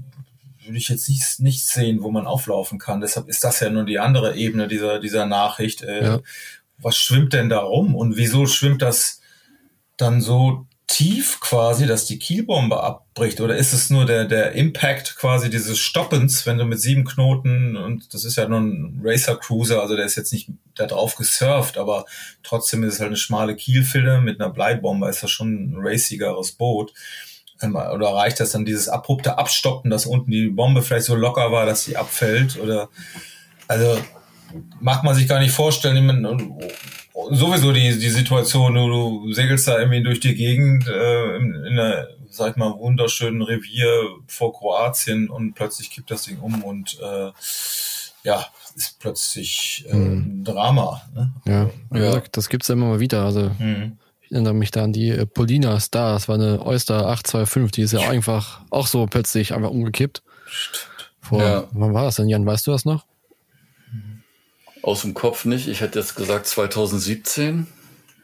würde ich jetzt nicht, nicht sehen, wo man auflaufen kann. Deshalb ist das ja nur die andere Ebene dieser, dieser Nachricht. Äh, Ja. Was schwimmt denn da rum und wieso schwimmt das dann so tief quasi, dass die Kielbombe abbricht? Oder ist es nur der, der Impact quasi dieses Stoppens, wenn du mit sieben Knoten, und das ist ja nur ein Racer Cruiser, also der ist jetzt nicht da drauf gesurft, aber trotzdem ist es halt eine schmale Kielfille mit einer Bleibombe, ist das schon ein racigeres Boot. Oder reicht das dann dieses abrupte Abstoppen, dass unten die Bombe vielleicht so locker war, dass sie abfällt? Oder also mag man sich gar nicht vorstellen. Meine, sowieso die, die Situation, du, du segelst da irgendwie durch die Gegend äh, in, in einer, sag ich mal, wunderschönen Revier vor Kroatien und plötzlich kippt das Ding um und äh, ja, ist plötzlich äh, ein Drama. Ne? Ja, Ja. das gibt's ja immer mal wieder. Also Mhm. Ich erinnere mich da an die äh, Polina Star, das war eine Oyster 825, die ist ja einfach auch so plötzlich einfach umgekippt. Vor, Ja. wann war das denn, Jan? Weißt du das noch? Aus dem Kopf nicht. Ich hätte jetzt gesagt 2017,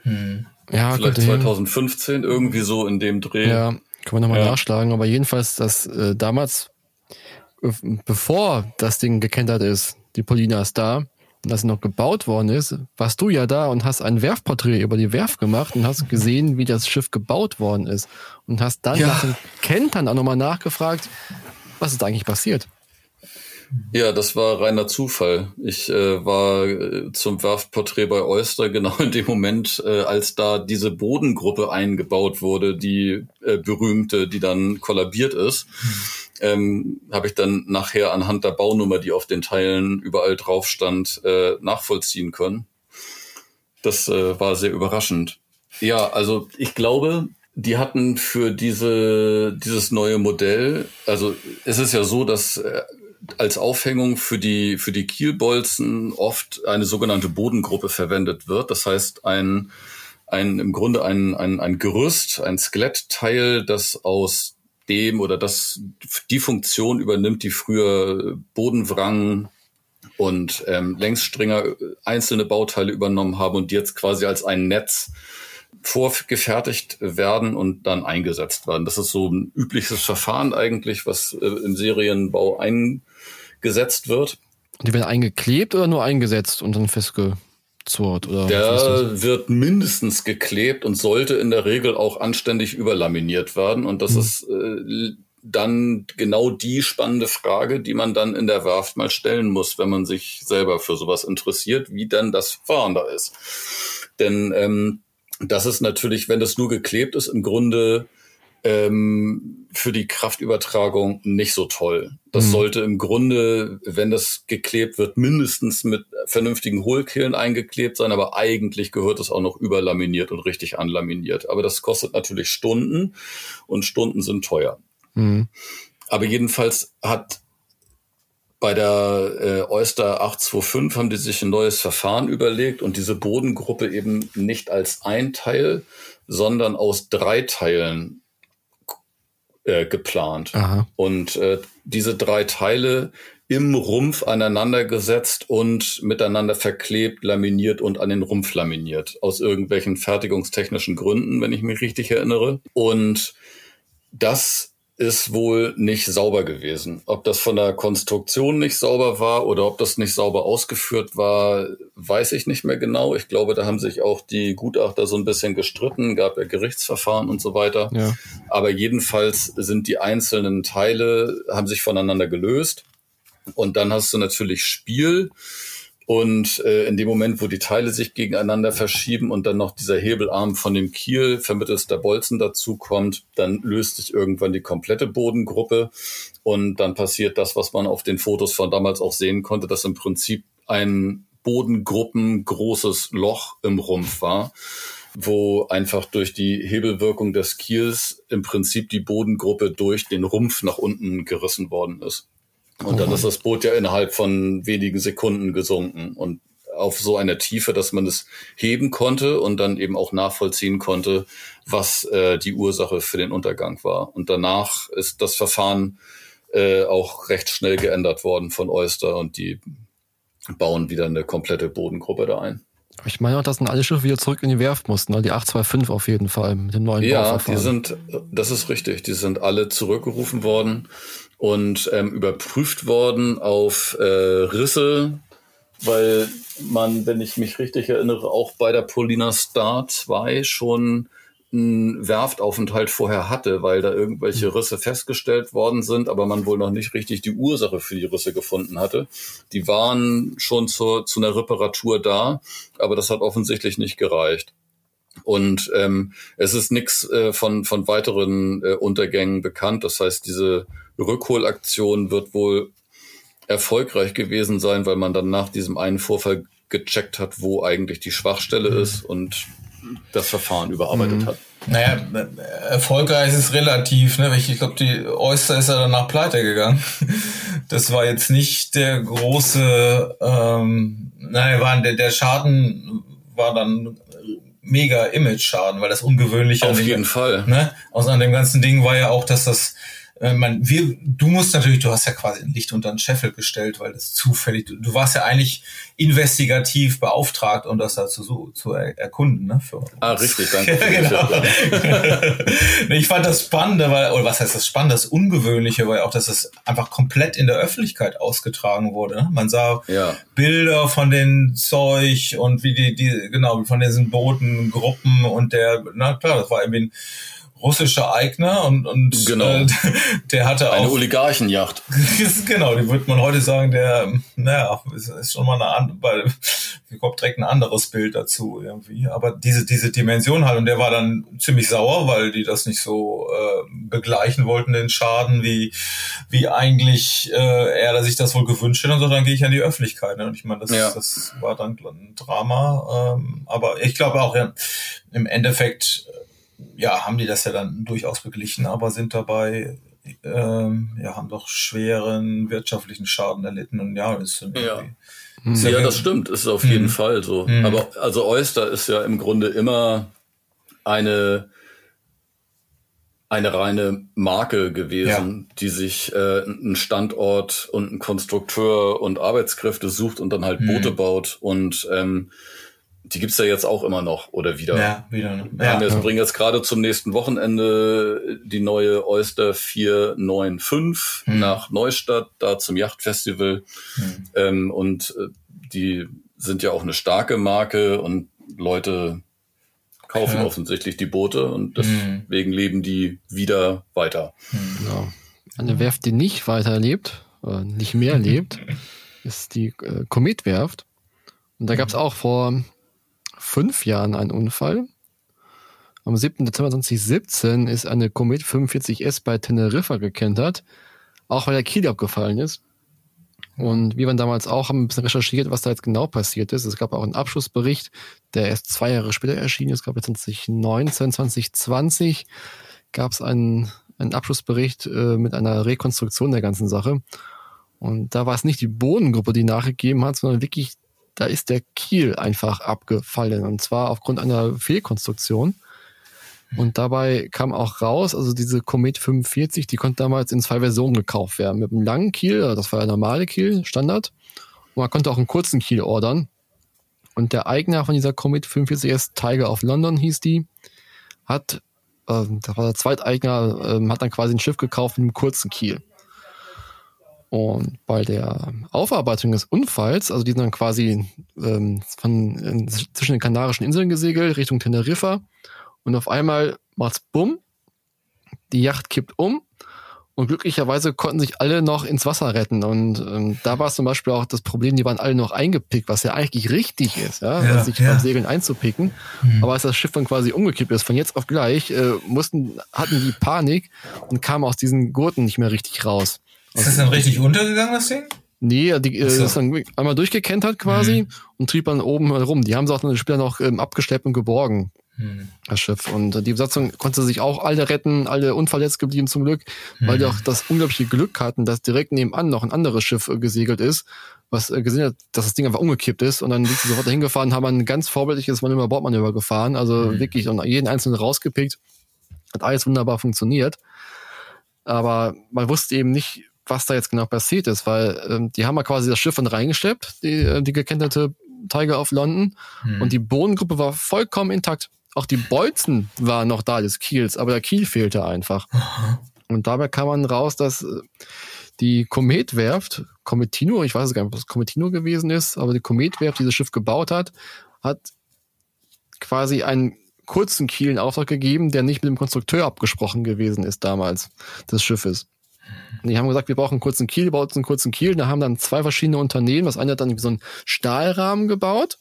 Mhm. Ja, vielleicht könnte hin. 2015, irgendwie so in dem Dreh. Ja, können wir nochmal Ja. nachschlagen. Aber jedenfalls, dass äh, damals, äh, bevor das Ding gekentert ist, die Polina Star, das noch gebaut worden ist, warst du ja da und hast ein Werfporträt über die Werft gemacht und hast gesehen, wie das Schiff gebaut worden ist. Und hast dann Ja. nach dem Kentern auch nochmal nachgefragt, was ist da eigentlich passiert? Ja, das war reiner Zufall. Ich äh, war äh, zum Werftporträt bei Oyster genau in dem Moment, äh, als da diese Bodengruppe eingebaut wurde, die äh, berühmte, die dann kollabiert ist. Ähm, habe ich dann nachher anhand der Baunummer, die auf den Teilen überall drauf stand, äh, nachvollziehen können. Das äh, war sehr überraschend. Ja, also ich glaube, die hatten für diese, dieses neue Modell, also es ist ja so, dass äh, als Aufhängung für die, für die Kielbolzen oft eine sogenannte Bodengruppe verwendet wird. Das heißt, ein, ein, im Grunde ein, ein, ein Gerüst, ein Skelettteil, das aus dem oder das die Funktion übernimmt, die früher Bodenwrangen und ähm, Längsstringer einzelne Bauteile übernommen haben und die jetzt quasi als ein Netz vorgefertigt werden und dann eingesetzt werden. Das ist so ein übliches Verfahren eigentlich, was äh, im Serienbau eingesetzt wird. Die werden eingeklebt oder nur eingesetzt und dann festgezurrt? Oder? Der wird mindestens geklebt und sollte in der Regel auch anständig überlaminiert werden. Und das ist äh, dann genau die spannende Frage, die man dann in der Werft mal stellen muss, wenn man sich selber für sowas interessiert, wie dann das Verfahren da ist. Denn ähm, das ist natürlich, wenn das nur geklebt ist, im Grunde ähm, für die Kraftübertragung nicht so toll. Das Mhm. sollte im Grunde, wenn das geklebt wird, mindestens mit vernünftigen Hohlkehlen eingeklebt sein, aber eigentlich gehört es auch noch überlaminiert und richtig anlaminiert. Aber das kostet natürlich Stunden und Stunden sind teuer. Mhm. Aber jedenfalls hat bei der äh, Oyster 825 haben die sich ein neues Verfahren überlegt und diese Bodengruppe eben nicht als ein Teil, sondern aus drei Teilen äh, geplant. Aha. Und äh, diese drei Teile im Rumpf aneinander gesetzt und miteinander verklebt, laminiert und an den Rumpf laminiert. Aus irgendwelchen fertigungstechnischen Gründen, wenn ich mich richtig erinnere. Und das ist wohl nicht sauber gewesen. Ob das von der Konstruktion nicht sauber war oder ob das nicht sauber ausgeführt war, weiß ich nicht mehr genau. Ich glaube, da haben sich auch die Gutachter so ein bisschen gestritten, gab ja Gerichtsverfahren und so weiter. Ja. Aber jedenfalls sind die einzelnen Teile, haben sich voneinander gelöst. Und dann hast du natürlich Spiel und äh, in dem Moment, wo die Teile sich gegeneinander verschieben und dann noch dieser Hebelarm von dem Kiel vermittels der Bolzen dazu kommt, dann löst sich irgendwann die komplette Bodengruppe und dann passiert das, was man auf den Fotos von damals auch sehen konnte, dass im Prinzip ein Bodengruppen großes Loch im Rumpf war, wo einfach durch die Hebelwirkung des Kiels im Prinzip die Bodengruppe durch den Rumpf nach unten gerissen worden ist. Und dann ist das Boot ja innerhalb von wenigen Sekunden gesunken und auf so einer Tiefe, dass man es heben konnte und dann eben auch nachvollziehen konnte, was äh, die Ursache für den Untergang war. Und danach ist das Verfahren äh, auch recht schnell geändert worden von Oyster und die bauen wieder eine komplette Bodengruppe da ein. Ich meine auch, dass dann alle Schiffe wieder zurück in die Werft mussten, ne? die 825 auf jeden Fall mit dem neuen Ja, die sind, das ist richtig, die sind alle zurückgerufen worden und ähm, überprüft worden auf äh, Risse, weil man, wenn ich mich richtig erinnere, auch bei der Polina Star 2 schon einen Werftaufenthalt vorher hatte, weil da irgendwelche hm. Risse festgestellt worden sind, aber man wohl noch nicht richtig die Ursache für die Risse gefunden hatte. Die waren schon zur, zu einer Reparatur da, aber das hat offensichtlich nicht gereicht. Und ähm, es ist nichts äh, von, von weiteren äh, Untergängen bekannt. Das heißt, diese Rückholaktion wird wohl erfolgreich gewesen sein, weil man dann nach diesem einen Vorfall gecheckt hat, wo eigentlich die Schwachstelle mhm. ist und das Verfahren überarbeitet mhm. hat. Naja, erfolgreich ist relativ, ne? Ich glaube, die Oyster ist ja danach pleite gegangen. <laughs> Das war jetzt nicht der große, ähm, nein, war, der, der Schaden war dann mega Image-Schaden, weil das Ungewöhnliche auf jeden Fall. Ne? Aus an dem ganzen Ding war ja auch, dass das äh, man, wir, du musst natürlich, du hast ja quasi ein Licht unter den Scheffel gestellt, weil das zufällig, du, du warst ja eigentlich investigativ beauftragt, um das da zu, zu er, erkunden. Ne, für ah, richtig, danke. <laughs> genau. <laughs> ich fand das Spannende, weil, oder was heißt das Spannende, das Ungewöhnliche war ja auch, dass es einfach komplett in der Öffentlichkeit ausgetragen wurde. Ne? Man sah ja. Bilder von den Zeug und wie die, die, genau, von diesen Booten, Gruppen und der, na klar, das war irgendwie ein russischer Eigner und, und genau. äh, <laughs> der hatte auch. Eine Oligarchenjacht. <laughs> genau, die würde man heute sagen, der, naja, ist, ist schon mal eine andere, wir kommt direkt ein anderes Bild dazu irgendwie. Aber diese, diese Dimension halt, und der war dann ziemlich sauer, weil die das nicht so äh, begleichen wollten, den Schaden, wie, wie eigentlich äh, er sich das wohl gewünscht hat. Und so, dann gehe ich an die Öffentlichkeit. Ne? Und ich meine, das, ja. das war dann ein Drama. Ähm, aber ich glaube auch, ja, im Endeffekt ja, haben die das ja dann durchaus beglichen, aber sind dabei, ähm, ja, haben doch schweren wirtschaftlichen Schaden erlitten und ja, ist irgendwie. Ja. Ist ja, das stimmt, ist auf jeden mhm. Fall so. Mhm. Aber also Oyster ist ja im Grunde immer eine eine reine Marke gewesen, ja. die sich äh, einen Standort und einen Konstrukteur und Arbeitskräfte sucht und dann halt mhm. Boote baut und ähm, die gibt's ja jetzt auch immer noch oder wieder. Ja, wieder. Ne? Wir ja, jetzt, ja. bringen jetzt gerade zum nächsten Wochenende die neue Oyster 495 hm. nach Neustadt, da zum Yachtfestival. Hm. Ähm, und äh, die sind ja auch eine starke Marke und Leute kaufen ja. offensichtlich die Boote und hm. deswegen hm. leben die wieder weiter. Hm. Genau. Eine Werft, die nicht weiterlebt, äh, nicht mehr lebt, <laughs> ist die äh, Kometwerft. Und da gab es auch vor fünf Jahren ein Unfall. Am 7. Dezember 2017 ist eine Komet 45S bei Teneriffa gekentert, auch weil der Kiel abgefallen ist. Und wir waren damals auch, haben ein bisschen recherchiert, was da jetzt genau passiert ist. Es gab auch einen Abschlussbericht, der erst zwei Jahre später erschienen ist. Es gab 2019, 2020 gab es einen, einen Abschlussbericht äh, mit einer Rekonstruktion der ganzen Sache. Und da war es nicht die Bodengruppe, die nachgegeben hat, sondern wirklich da ist der Kiel einfach abgefallen und zwar aufgrund einer Fehlkonstruktion. Und dabei kam auch raus, also diese Comet 45, die konnte damals in zwei Versionen gekauft werden. Mit einem langen Kiel, das war der normale Kiel, Standard. Und man konnte auch einen kurzen Kiel ordern. Und der Eigner von dieser Comet 45 ist Tiger of London, hieß die, hat äh, das war der Zweiteigner, äh, hat dann quasi ein Schiff gekauft mit einem kurzen Kiel. Und bei der Aufarbeitung des Unfalls, also die sind dann quasi ähm, von, in, zwischen den Kanarischen Inseln gesegelt, Richtung Teneriffa. Und auf einmal macht's bumm, die Yacht kippt um und glücklicherweise konnten sich alle noch ins Wasser retten. Und ähm, da war es zum Beispiel auch das Problem, die waren alle noch eingepickt, was ja eigentlich richtig ist, ja, ja sich ja. beim Segeln einzupicken. Mhm. Aber als das Schiff dann quasi umgekippt ist, von jetzt auf gleich, äh, mussten, hatten die Panik und kamen aus diesen Gurten nicht mehr richtig raus. Ist das dann richtig untergegangen, das Ding? Nee, die äh, so. ist dann einmal durchgekentert quasi mhm. und trieb dann oben rum. Die haben sie auch dann später noch ähm, abgeschleppt und geborgen. Mhm. Das Schiff. Und die Besatzung konnte sich auch alle retten, alle unverletzt geblieben zum Glück, mhm. weil die auch das unglaubliche Glück hatten, dass direkt nebenan noch ein anderes Schiff äh, gesegelt ist, was äh, gesehen hat, dass das Ding einfach umgekippt ist. Und dann sind sie sofort dahin gefahren, haben ein ganz vorbildliches Manöver Bordmanöver gefahren, also mhm. wirklich und jeden einzelnen rausgepickt. Hat alles wunderbar funktioniert. Aber man wusste eben nicht, was da jetzt genau passiert ist, weil ähm, die haben ja quasi das Schiff dann reingeschleppt, die, äh, die gekenterte Tiger of London, hm. und die Bodengruppe war vollkommen intakt. Auch die Bolzen waren noch da des Kiels, aber der Kiel fehlte einfach. Und dabei kam man raus, dass äh, die Kometwerft, Cometino, ich weiß gar nicht, was Cometino gewesen ist, aber die Kometwerft, die das Schiff gebaut hat, hat quasi einen kurzen Kiel in Auftrag gegeben, der nicht mit dem Konstrukteur abgesprochen gewesen ist damals des Schiffes. Die haben gesagt, wir brauchen einen kurzen Kiel, baut einen kurzen Kiel. Da haben dann zwei verschiedene Unternehmen. Das eine hat dann so einen Stahlrahmen gebaut.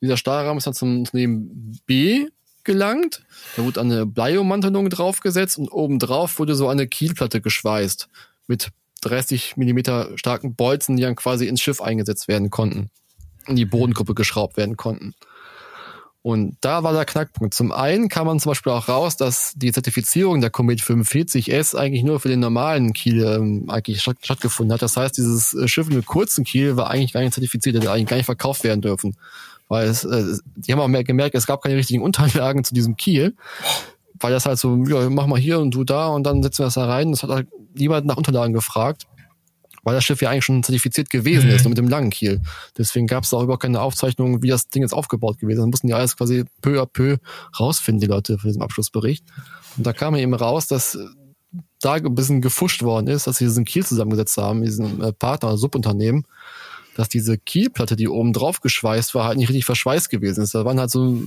Dieser Stahlrahmen ist dann zum Unternehmen B gelangt. Da wurde eine Bleiomantelung draufgesetzt und obendrauf wurde so eine Kielplatte geschweißt mit 30 Millimeter starken Bolzen, die dann quasi ins Schiff eingesetzt werden konnten, in die Bodengruppe geschraubt werden konnten. Und da war der Knackpunkt. Zum einen kam man zum Beispiel auch raus, dass die Zertifizierung der Comet 45S eigentlich nur für den normalen Kiel ähm, eigentlich statt, stattgefunden hat. Das heißt, dieses äh, Schiff mit kurzen Kiel war eigentlich gar nicht zertifiziert, hätte eigentlich gar nicht verkauft werden dürfen. Weil es, äh, die haben auch mehr gemerkt, es gab keine richtigen Unterlagen zu diesem Kiel. Weil das halt so, ja, mach mal hier und du da und dann setzen wir das da rein. Das hat halt niemand nach Unterlagen gefragt weil das Schiff ja eigentlich schon zertifiziert gewesen mhm. ist, nur mit dem langen Kiel. Deswegen gab es auch überhaupt keine Aufzeichnung, wie das Ding jetzt aufgebaut gewesen ist. Dann mussten die alles quasi peu à peu rausfinden, die Leute, für diesen Abschlussbericht. Und da kam eben raus, dass äh, da ein bisschen gefuscht worden ist, dass sie diesen Kiel zusammengesetzt haben, diesen äh, Partner Subunternehmen, dass diese Kielplatte, die oben drauf geschweißt war, halt nicht richtig verschweißt gewesen ist. Da waren halt so,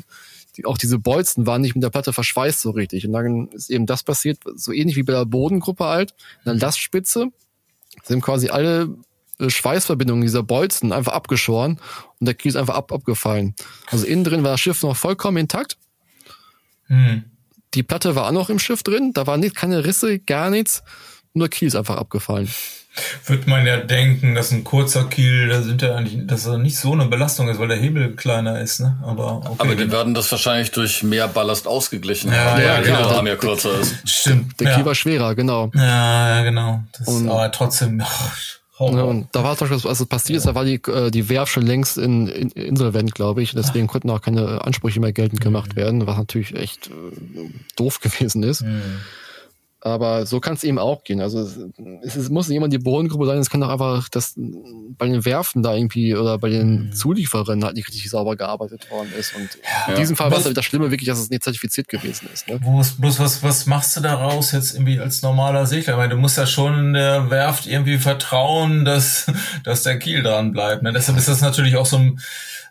die, auch diese Bolzen waren nicht mit der Platte verschweißt so richtig. Und dann ist eben das passiert, so ähnlich wie bei der Bodengruppe halt, eine Lastspitze, sind quasi alle äh, Schweißverbindungen dieser Bolzen einfach abgeschoren und der Kiel ist einfach ab, abgefallen. Also innen drin war das Schiff noch vollkommen intakt. Hm. Die Platte war auch noch im Schiff drin, da waren nicht, keine Risse, gar nichts, nur der Kiel ist einfach abgefallen. Wird man ja denken, dass ein kurzer Kiel, da sind ja eigentlich, dass er nicht so eine Belastung ist, weil der Hebel kleiner ist, ne? Aber, okay, Aber die werden das wahrscheinlich durch mehr Ballast ausgeglichen ja, haben, ja, weil genau. der Rahmen ja kürzer ist. Stimmt. Der Kiel ja. war schwerer, genau. Ja, ja, genau. Das, und, aber trotzdem, oh, ja, und da war zum Beispiel, als es passiert ist, da war die, äh, die Werft schon längst in, in insolvent, glaube ich. Deswegen konnten auch keine Ansprüche mehr geltend gemacht mhm. werden, was natürlich echt äh, doof <laughs> gewesen ist. Mhm. Aber so kann es eben auch gehen. Also es, es muss jemand die Bodengruppe sein, es kann doch einfach das bei den Werften da irgendwie oder bei den mhm. Zulieferern halt nicht richtig sauber gearbeitet worden ist. Und ja. in diesem Fall war es halt das Schlimme wirklich, dass es nicht zertifiziert gewesen ist. Ne? Bloß, bloß was, was machst du daraus jetzt irgendwie als normaler Segler? Ich meine, du musst ja schon der Werft irgendwie vertrauen, dass, <laughs> dass der Kiel dran bleibt. Ne? Deshalb ist das natürlich auch so ein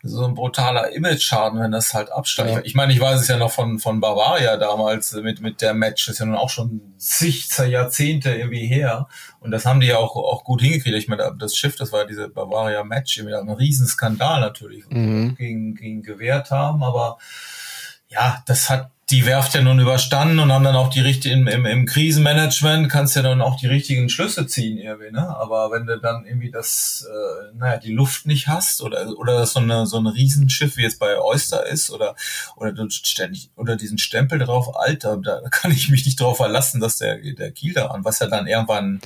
so ein brutaler Image-Schaden, wenn das halt absteigt. Ja. Ich meine, ich weiß es ja noch von, von Bavaria damals mit, mit der Match, das ist ja nun auch schon zig Jahrzehnte irgendwie her. Und das haben die ja auch, auch gut hingekriegt. Ich meine, das Schiff, das war ja diese Bavaria Match, irgendwie ein Riesenskandal natürlich, mhm. gegen, gegen gewehrt haben, aber ja, das hat die Werft ja nun überstanden und haben dann auch die richtigen, im, im Krisenmanagement kannst ja dann auch die richtigen Schlüsse ziehen irgendwie, ne? Aber wenn du dann irgendwie das, äh, naja, die Luft nicht hast oder, oder so eine, so ein Riesenschiff wie jetzt bei Oyster ist oder, oder du ständig, oder diesen Stempel drauf, Alter, da kann ich mich nicht drauf verlassen, dass der, der Kiel daran, was ja dann irgendwann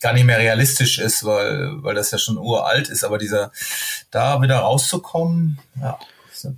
gar nicht mehr realistisch ist, weil, weil das ja schon uralt ist, aber dieser, da wieder rauszukommen, ja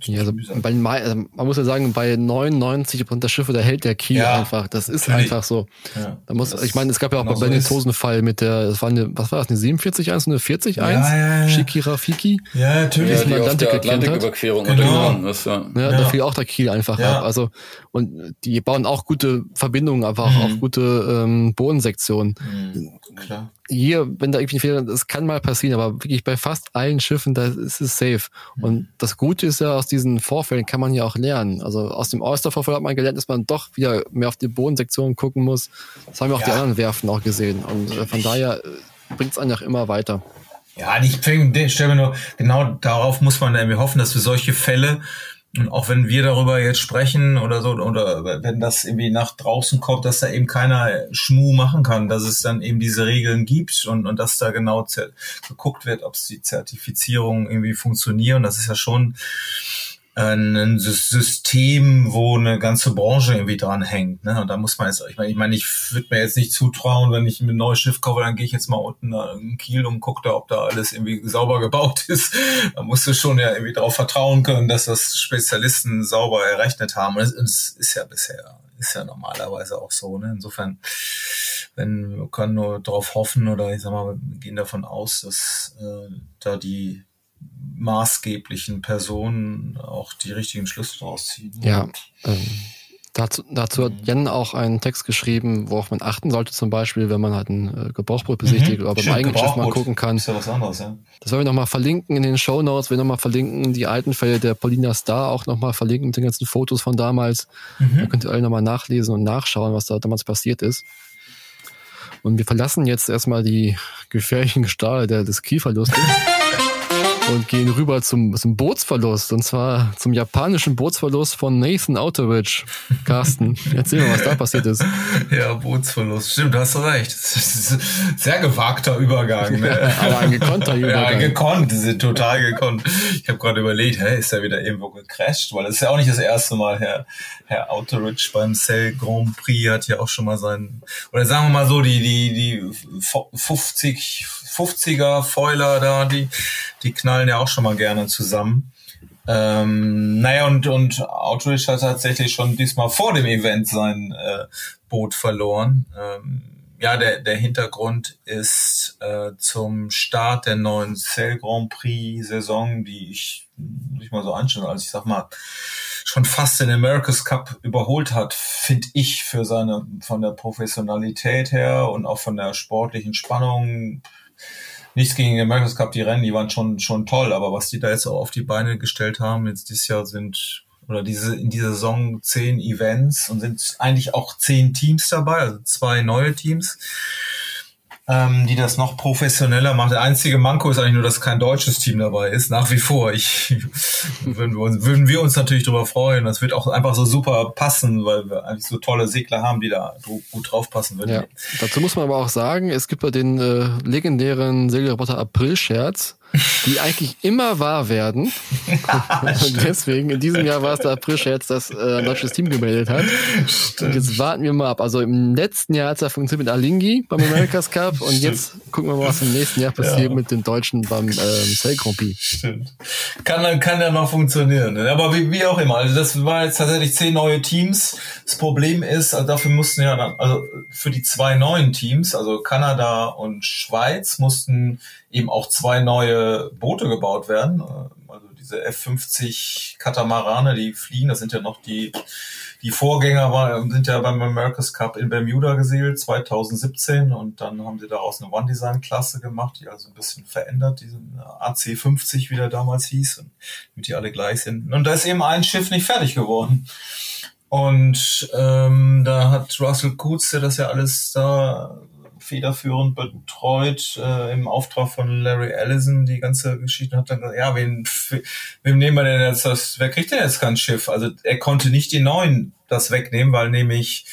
Ja, also bei, also man muss ja sagen, bei 99 Prozent der Schiffe, da hält der Kiel ja, einfach. Das ist natürlich. einfach so. Ja, da muss, ich meine, es gab ja auch genau bei so Fall mit der, das war eine, was war das, eine 47-1 und eine 40-1? Ja, ja, ja. Shiki Rafiki. Ja, natürlich. Die, die Atlantik Atlantiküberquerung genau. ist, ja. ja. Da fiel auch der Kiel einfach ab. Also, und die bauen auch gute Verbindungen, aber auch, mhm. auch gute ähm, Bodensektionen. Mhm. Klar hier, wenn da irgendwie Fehler, das kann mal passieren, aber wirklich bei fast allen Schiffen, da ist es safe. Mhm. Und das Gute ist ja, aus diesen Vorfällen kann man ja auch lernen. Also aus dem Oyster-Vorfall hat man gelernt, dass man doch wieder mehr auf die Bodensektion gucken muss. Das haben wir auch ja. die anderen Werften auch gesehen. Und äh, von daher äh, bringt es einen auch immer weiter. Ja, ich stelle mir nur, genau darauf muss man irgendwie hoffen, dass wir solche Fälle und auch wenn wir darüber jetzt sprechen oder so, oder wenn das irgendwie nach draußen kommt, dass da eben keiner Schmu machen kann, dass es dann eben diese Regeln gibt und, und dass da genau geguckt wird, ob die Zertifizierung irgendwie funktionieren. Das ist ja schon ein System, wo eine ganze Branche irgendwie dran hängt. Ne? Und da muss man jetzt, ich meine, ich, mein, ich würde mir jetzt nicht zutrauen, wenn ich ein neues Schiff kaufe, dann gehe ich jetzt mal unten in Kiel und gucke da, ob da alles irgendwie sauber gebaut ist. <laughs> Da musst du schon ja irgendwie darauf vertrauen können, dass das Spezialisten sauber errechnet haben. Und es ist ja bisher, ist ja normalerweise auch so. Ne? Insofern, wenn wir können nur darauf hoffen oder ich sag mal, wir gehen davon aus, dass äh, da die maßgeblichen Personen auch die richtigen Schlüsse daraus ziehen. Ja, ähm, dazu, dazu hat mhm. Jen auch einen Text geschrieben, worauf man achten sollte, zum Beispiel, wenn man halt ein äh, Gebrauchboot besichtigt mhm. oder beim eigenen Schiff mal gucken kann. Ist ja was anderes, ja. Das werden wir nochmal verlinken in den Show Notes, wir nochmal verlinken die alten Fälle der Paulina Star auch nochmal verlinken mit den ganzen Fotos von damals. Mhm. Da könnt ihr alle nochmal nachlesen und nachschauen, was da damals passiert ist. Und wir verlassen jetzt erstmal die gefährlichen Gestade des Kieferlustes. Und gehen rüber zum, zum Bootsverlust und zwar zum japanischen Bootsverlust von Nathan Outeridge. Carsten, erzähl mal, was da passiert ist. <laughs> Ja, Bootsverlust. Stimmt, du hast recht. sehr gewagter Übergang. Ne? <laughs> Aber ein gekonnter Übergang. Ja, gekonnt, sind total gekonnt. Ich habe gerade überlegt, hä, ist er wieder irgendwo gecrashed? Weil das ist ja auch nicht das erste Mal. Herr, Herr Outeridge beim Cell Grand Prix hat ja auch schon mal seinen, oder sagen wir mal so, die, die, die 50 50er Foiler da, die, die knallen ja auch schon mal gerne zusammen. Ähm, naja, und, und Outrich hat tatsächlich schon diesmal vor dem Event sein äh, Boot verloren. Ähm, ja, der, der Hintergrund ist äh, zum Start der neuen Cell Grand Prix Saison, die ich nicht mal so anschaue, als ich sag mal, schon fast den America's Cup überholt hat, finde ich für seine, von der Professionalität her und auch von der sportlichen Spannung nichts gegen den America's Cup, die Rennen, die waren schon, schon toll, aber was die da jetzt auch auf die Beine gestellt haben, jetzt dieses Jahr sind, oder diese, in dieser Saison zehn Events und sind eigentlich auch zehn Teams dabei, also zwei neue Teams ähm, die das noch professioneller macht. Der einzige Manko ist eigentlich nur, dass kein deutsches Team dabei ist, nach wie vor. Ich, <laughs> würden, wir uns, würden wir uns natürlich darüber freuen. Das wird auch einfach so super passen, weil wir eigentlich so tolle Segler haben, die da gut drauf passen würden. Ja. Dazu muss man aber auch sagen, es gibt bei den äh, legendären Segelroboter April-Scherz, die eigentlich immer wahr werden. <laughs> und deswegen, in diesem Jahr war es der April-Scherz, dass äh, ein deutsches Team gemeldet hat. Stimmt. Und jetzt warten wir mal ab. Also im letzten Jahr hat es ja funktioniert mit Alingi beim America's Cup und Stimmt. jetzt gucken wir mal, was im nächsten Jahr passiert ja. mit den Deutschen beim ähm, Cell Grand Prix. Stimmt. Kann, kann ja noch funktionieren. Ne? Aber wie, wie auch immer. Also das war jetzt tatsächlich zehn neue Teams. Das Problem ist, also dafür mussten ja, dann, also für die zwei neuen Teams, also Kanada und Schweiz, mussten eben auch zwei neue Boote gebaut werden. Äh, also diese F-50 Katamarane, die fliegen, das sind ja noch die, die Vorgänger sind ja beim America's Cup in Bermuda gesegelt, 2017. Und dann haben sie daraus eine One-Design-Klasse gemacht, die also ein bisschen verändert, diesen AC-50, wie der damals hieß, damit die alle gleich sind. Und da ist eben ein Schiff nicht fertig geworden. Und ähm, da hat Russell Coates, der das ja alles da federführend betreut äh, im Auftrag von Larry Ellison die ganze Geschichte und hat dann gesagt, ja, wen, wem nehmen wir denn jetzt das, wer kriegt denn jetzt kein Schiff? Also er konnte nicht die neuen das wegnehmen, weil nämlich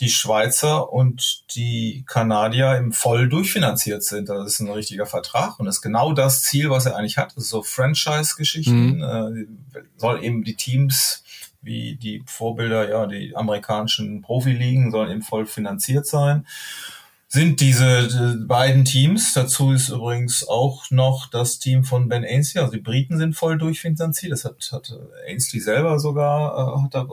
die Schweizer und die Kanadier im voll durchfinanziert sind. Das ist ein richtiger Vertrag und das ist genau das Ziel, was er eigentlich hat. Das ist so Franchise-Geschichten. Mhm. Äh, soll eben die Teams wie die Vorbilder, ja, die amerikanischen Profiligen sollen eben voll finanziert sein. Sind diese beiden Teams. Dazu ist übrigens auch noch das Team von Ben Ainsley. Also die Briten sind voll durch Vincenzi. Das hat, hat Ainsley selber sogar, äh, hat da,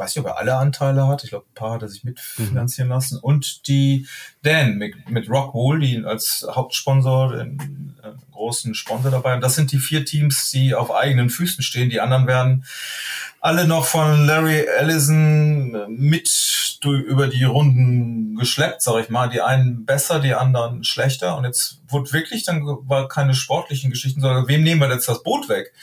weiß nicht, ob er alle Anteile hat. Ich glaube, ein paar hat er sich mitfinanzieren mhm. lassen. Und die Dan mit, mit Rockwool, die als Hauptsponsor, den äh, großen Sponsor dabei. Und das sind die vier Teams, die auf eigenen Füßen stehen. Die anderen werden alle noch von Larry Ellison mit über die Runden geschleppt, sag ich mal. Die einen besser, die anderen schlechter. Und jetzt wurde wirklich dann war keine sportlichen Geschichten, sondern wem nehmen wir jetzt das Boot weg?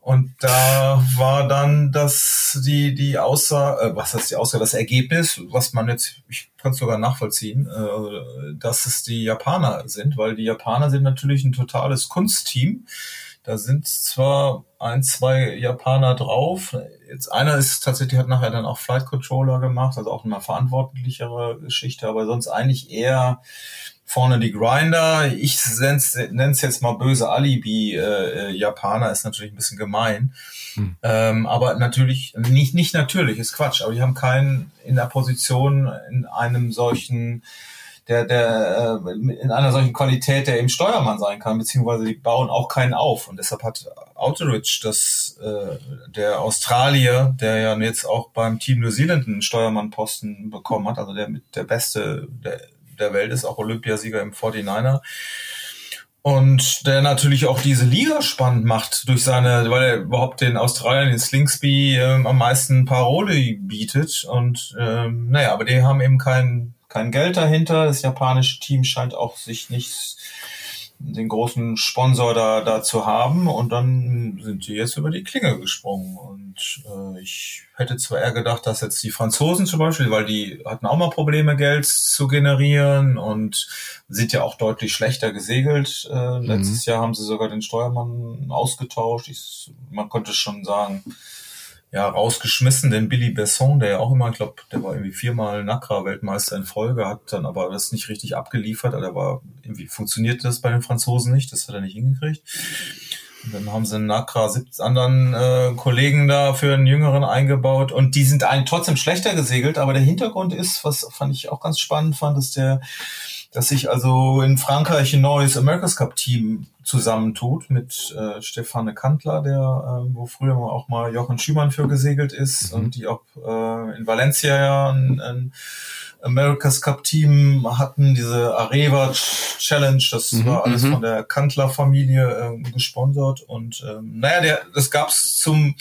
Und da war dann das die die Aussage, äh, was heißt die Aussage, das Ergebnis, was man jetzt, ich kann es sogar nachvollziehen, äh, dass es die Japaner sind, weil die Japaner sind natürlich ein totales Kunstteam da sind zwar ein, zwei Japaner drauf. Jetzt einer ist tatsächlich, hat nachher dann auch Flight Controller gemacht, also auch eine verantwortlichere Geschichte, aber sonst eigentlich eher vorne die Grinder. Ich nenne es jetzt mal böse Alibi-Japaner, äh, ist natürlich ein bisschen gemein. Hm. Ähm, aber natürlich, nicht, nicht natürlich, ist Quatsch, aber die haben keinen in der Position in einem solchen der, der äh, in einer solchen Qualität, der eben Steuermann sein kann, beziehungsweise die bauen auch keinen auf. Und deshalb hat Autoridge, das äh, der Australier, der ja jetzt auch beim Team New Zealand einen Steuermannposten bekommen hat, also der mit der beste der, der Welt ist, auch Olympiasieger im 49er. Und der natürlich auch diese Liga spannend macht durch seine, weil er überhaupt den Australiern, den Slingsby, ähm, am meisten Parole bietet. Und ähm, naja, aber die haben eben keinen kein Geld dahinter. Das japanische Team scheint auch sich nicht den großen Sponsor da, da zu haben und dann sind die jetzt über die Klinge gesprungen und äh, ich hätte zwar eher gedacht, dass jetzt die Franzosen zum Beispiel, weil die hatten auch mal Probleme Geld zu generieren und sind ja auch deutlich schlechter gesegelt. Äh, mhm. Letztes Jahr haben sie sogar den Steuermann ausgetauscht. Ich, man konnte schon sagen, ja, rausgeschmissen, denn Billy Besson, der ja auch immer, ich glaube, der war irgendwie viermal Nakra-Weltmeister in Folge, hat dann aber das nicht richtig abgeliefert, oder war, irgendwie funktionierte das bei den Franzosen nicht, das hat er nicht hingekriegt. Und dann haben sie einen Nakra 17 anderen äh, Kollegen da für einen Jüngeren eingebaut und die sind eigentlich trotzdem schlechter gesegelt, aber der Hintergrund ist, was fand ich auch ganz spannend fand, ist der dass sich also in Frankreich ein neues America's Cup Team zusammentut mit äh, Stefane Kantler, der äh, wo früher auch mal Jochen Schümann für gesegelt ist mhm. und die auch äh, in Valencia ja ein, ein America's Cup Team hatten, diese Areva Challenge, das mhm, war alles mhm. von der Kantler Familie äh, gesponsert und ähm, naja, der, das gab's zum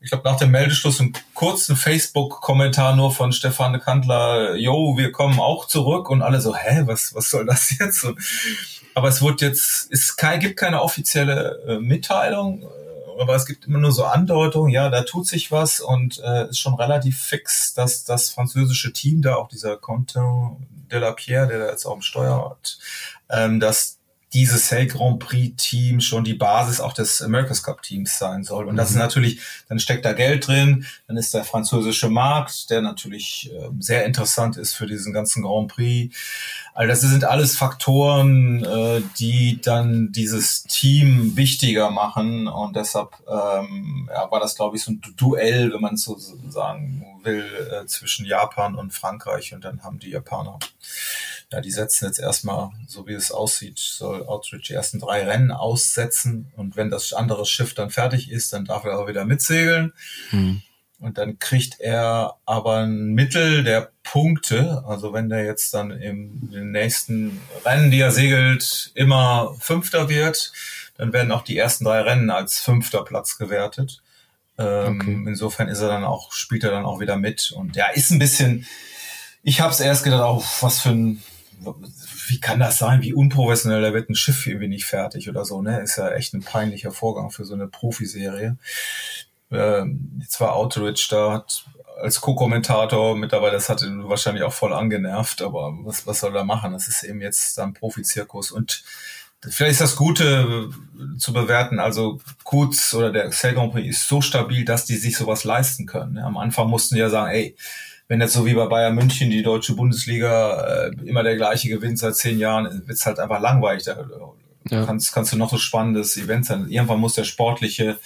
ich glaube, nach dem Meldeschluss einen kurzen Facebook-Kommentar nur von Stefan Kantler, yo, wir kommen auch zurück und alle so, hä, was, was soll das <laughs> jetzt? Und, aber es wird jetzt, es gibt keine offizielle äh, Mitteilung, äh, aber es gibt immer nur so Andeutungen, ja, da tut sich was und äh, ist schon relativ fix, dass das französische Team da, auch dieser Quentin de la Pierre, der da jetzt auch im Steuer hat, ähm, dass dieses Hell Grand Prix Team schon die Basis auch des America's Cup Teams sein soll. Und das ist mhm. natürlich, dann steckt da Geld drin, dann ist der französische Markt, der natürlich äh, sehr interessant ist für diesen ganzen Grand Prix. Also das sind alles Faktoren, äh, die dann dieses Team wichtiger machen. Und deshalb ähm, ja, war das, glaube ich, so ein Duell, wenn man so sagen will, äh, zwischen Japan und Frankreich. Und dann haben die Japaner ja, die setzen jetzt erstmal, so wie es aussieht, soll Outreach die ersten drei Rennen aussetzen. Und wenn das andere Schiff dann fertig ist, dann darf er auch wieder mitsegeln. Mhm. Und dann kriegt er aber ein Mittel der Punkte. Also wenn der jetzt dann im, nächsten Rennen, die er segelt, immer Fünfter wird, dann werden auch die ersten drei Rennen als fünfter Platz gewertet. Ähm, okay. Insofern ist er dann auch, spielt er dann auch wieder mit. Und ja, ist ein bisschen, ich habe es erst gedacht, auch was für ein wie kann das sein? Wie unprofessionell, da wird ein Schiff irgendwie nicht fertig oder so, ne? Ist ja echt ein peinlicher Vorgang für so eine Profiserie. Ähm, jetzt war Outridge da, hat als Co-Kommentator mittlerweile, das hat ihn wahrscheinlich auch voll angenervt, aber was, was soll er machen? Das ist eben jetzt dann Profizirkus und Vielleicht ist das Gute äh, zu bewerten. Also Kutz oder der Excel Grand Prix ist so stabil, dass die sich sowas leisten können. Ne? Am Anfang mussten die ja sagen, ey, wenn jetzt so wie bei Bayern München die deutsche Bundesliga äh, immer der gleiche gewinnt seit zehn Jahren, wird's halt einfach langweilig. Da ja. kannst, kannst du noch so spannendes Event sein. Irgendwann muss der sportliche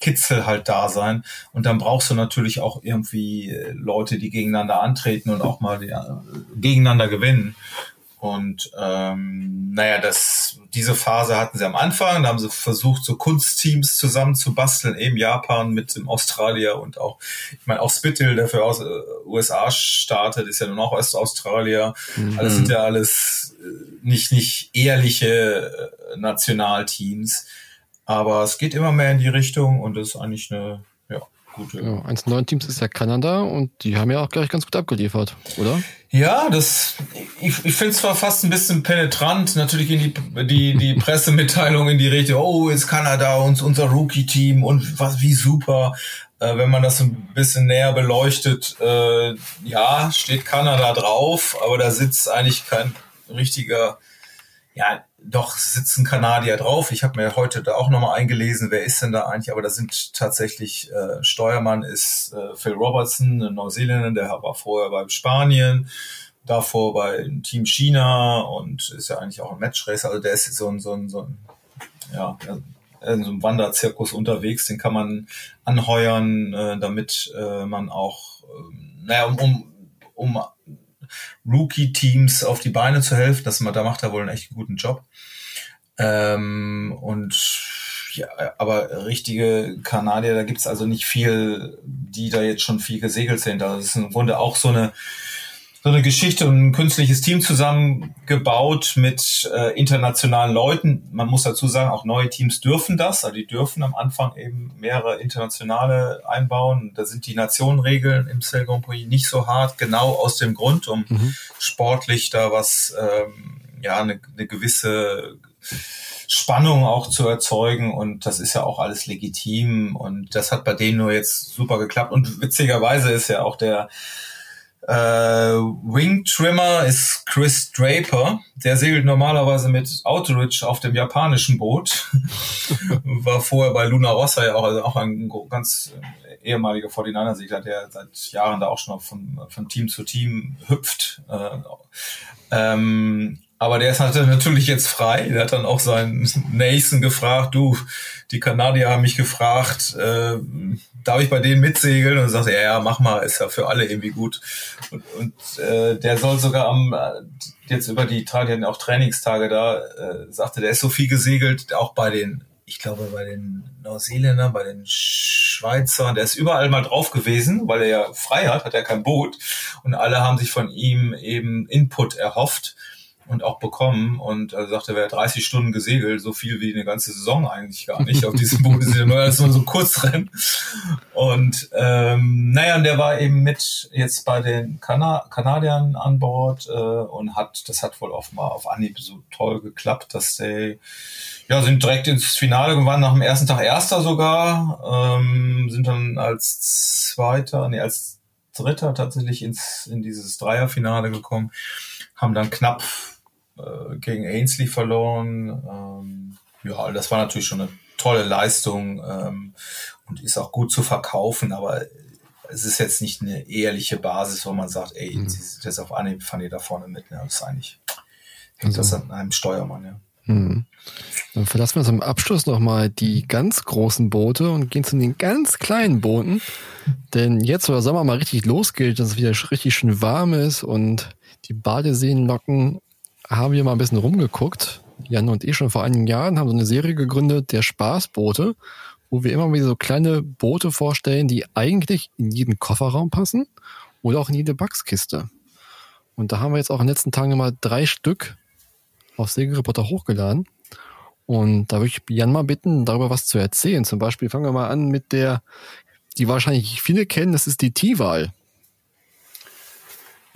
Kitzel halt da sein. Und dann brauchst du natürlich auch irgendwie äh, Leute, die gegeneinander antreten und auch mal die, äh, gegeneinander gewinnen. Und ähm, naja, das, diese Phase hatten sie am Anfang. Da haben sie versucht, so Kunstteams zusammenzubasteln, eben Japan mit dem Australier und auch, ich meine, auch Spittle, der für aus äh, USA startet, ist ja nun auch aus Australier. Mhm. Also sind ja alles nicht, nicht ehrliche äh, Nationalteams. Aber es geht immer mehr in die Richtung und das ist eigentlich eine ja, gute. Ja, eins der neuen Teams ist ja Kanada und die haben ja auch gleich ganz gut abgeliefert, oder? Ja, das ich, ich finde es zwar fast ein bisschen penetrant, natürlich in die, die, die <laughs> Pressemitteilung in die Richtung, oh, ist Kanada uns unser Rookie-Team und was wie super. Äh, wenn man das ein bisschen näher beleuchtet, äh, ja, steht Kanada drauf, aber da sitzt eigentlich kein richtiger, ja, doch sitzen Kanadier drauf. Ich habe mir heute da auch nochmal eingelesen, wer ist denn da eigentlich, aber da sind tatsächlich, äh, Steuermann ist äh, Phil Robertson, ein Neuseeländer, der war vorher bei Spanien, davor bei Team China und ist ja eigentlich auch ein Matchracer, also der ist so ein, so ein, so ein ja, in so einem Wanderzirkus unterwegs, den kann man anheuern, äh, damit äh, man auch, äh, naja, um, um, um Rookie-Teams auf die Beine zu helfen. Das, da macht er wohl einen echt guten Job. Ähm, und ja, aber richtige Kanadier, da gibt's also nicht viel, die da jetzt schon viel gesegelt sind. Also es ist im Grunde auch so eine so eine Geschichte und ein künstliches Team zusammengebaut mit äh, internationalen Leuten. Man muss dazu sagen, auch neue Teams dürfen das. Also die dürfen am Anfang eben mehrere internationale einbauen. Da sind die Nationenregeln im Cell Grand Prix nicht so hart, genau aus dem Grund, um mhm. sportlich da was, ähm, ja, eine, eine gewisse Spannung auch zu erzeugen und das ist ja auch alles legitim und das hat bei denen nur jetzt super geklappt und witzigerweise ist ja auch der äh, Wing Trimmer ist Chris Draper. Der segelt normalerweise mit Autoridge auf dem japanischen Boot. <laughs> War vorher bei Luna Rossa ja auch, also auch ein ganz äh, ehemaliger 49er-Segler, der seit Jahren da auch schon von, von Team zu Team hüpft. Äh, ähm, aber der ist halt natürlich jetzt frei. Der hat dann auch seinen Nathan gefragt, du, die Kanadier haben mich gefragt, äh, darf ich bei denen mitsegeln? Und sagt, ja, ja, mach mal, ist ja für alle irgendwie gut. Und, und äh, der soll sogar am, äh, jetzt über die Tage, die hatten auch Trainingstage da, äh, sagte, der ist so viel gesegelt, auch bei den, ich glaube, bei den Neuseeländern, bei den Schweizern, der ist überall mal drauf gewesen, weil er ja frei hat, hat er kein Boot. Und alle haben sich von ihm eben Input erhofft und auch bekommen und er sagte, er wäre 30 Stunden gesegelt, so viel wie eine ganze Saison eigentlich gar nicht. Auf diesem Boot ist ja nur so ein Kurzrennen. Und ähm, naja, und der war eben mit jetzt bei den Kana Kanadiern an Bord äh, und hat, das hat wohl offenbar auf Anhieb so toll geklappt, dass die ja, sind direkt ins Finale gewandt, nach dem ersten Tag Erster sogar, ähm, sind dann als Zweiter, nee, als Dritter tatsächlich ins, in dieses Dreierfinale gekommen, haben dann knapp äh, gegen Ainsley verloren. Ähm, ja, das war natürlich schon eine tolle Leistung ähm, und ist auch gut zu verkaufen, aber es ist jetzt nicht eine ehrliche Basis, wo man sagt, ey, mhm. sie sind jetzt auf Anhieb, fahren die da vorne mit. Ja, das ist eigentlich, hängt also. das an einem Steuermann, ja. Mhm. Dann verlassen wir zum Abschluss nochmal die ganz großen Boote und gehen zu den ganz kleinen Booten. Denn jetzt, wo der Sommer mal richtig losgeht, dass es wieder richtig schön warm ist und die Badeseen locken, haben wir mal ein bisschen rumgeguckt. Jan und ich schon vor einigen Jahren haben so eine Serie gegründet, der Spaßboote, wo wir immer wieder so kleine Boote vorstellen, die eigentlich in jeden Kofferraum passen oder auch in jede Backskiste. Und da haben wir jetzt auch in den letzten Tagen mal drei Stück auf Segelreporter hochgeladen. Und da würde ich Jan mal bitten, darüber was zu erzählen. Zum Beispiel fangen wir mal an mit der, die wahrscheinlich viele kennen, das ist die T-Wahl.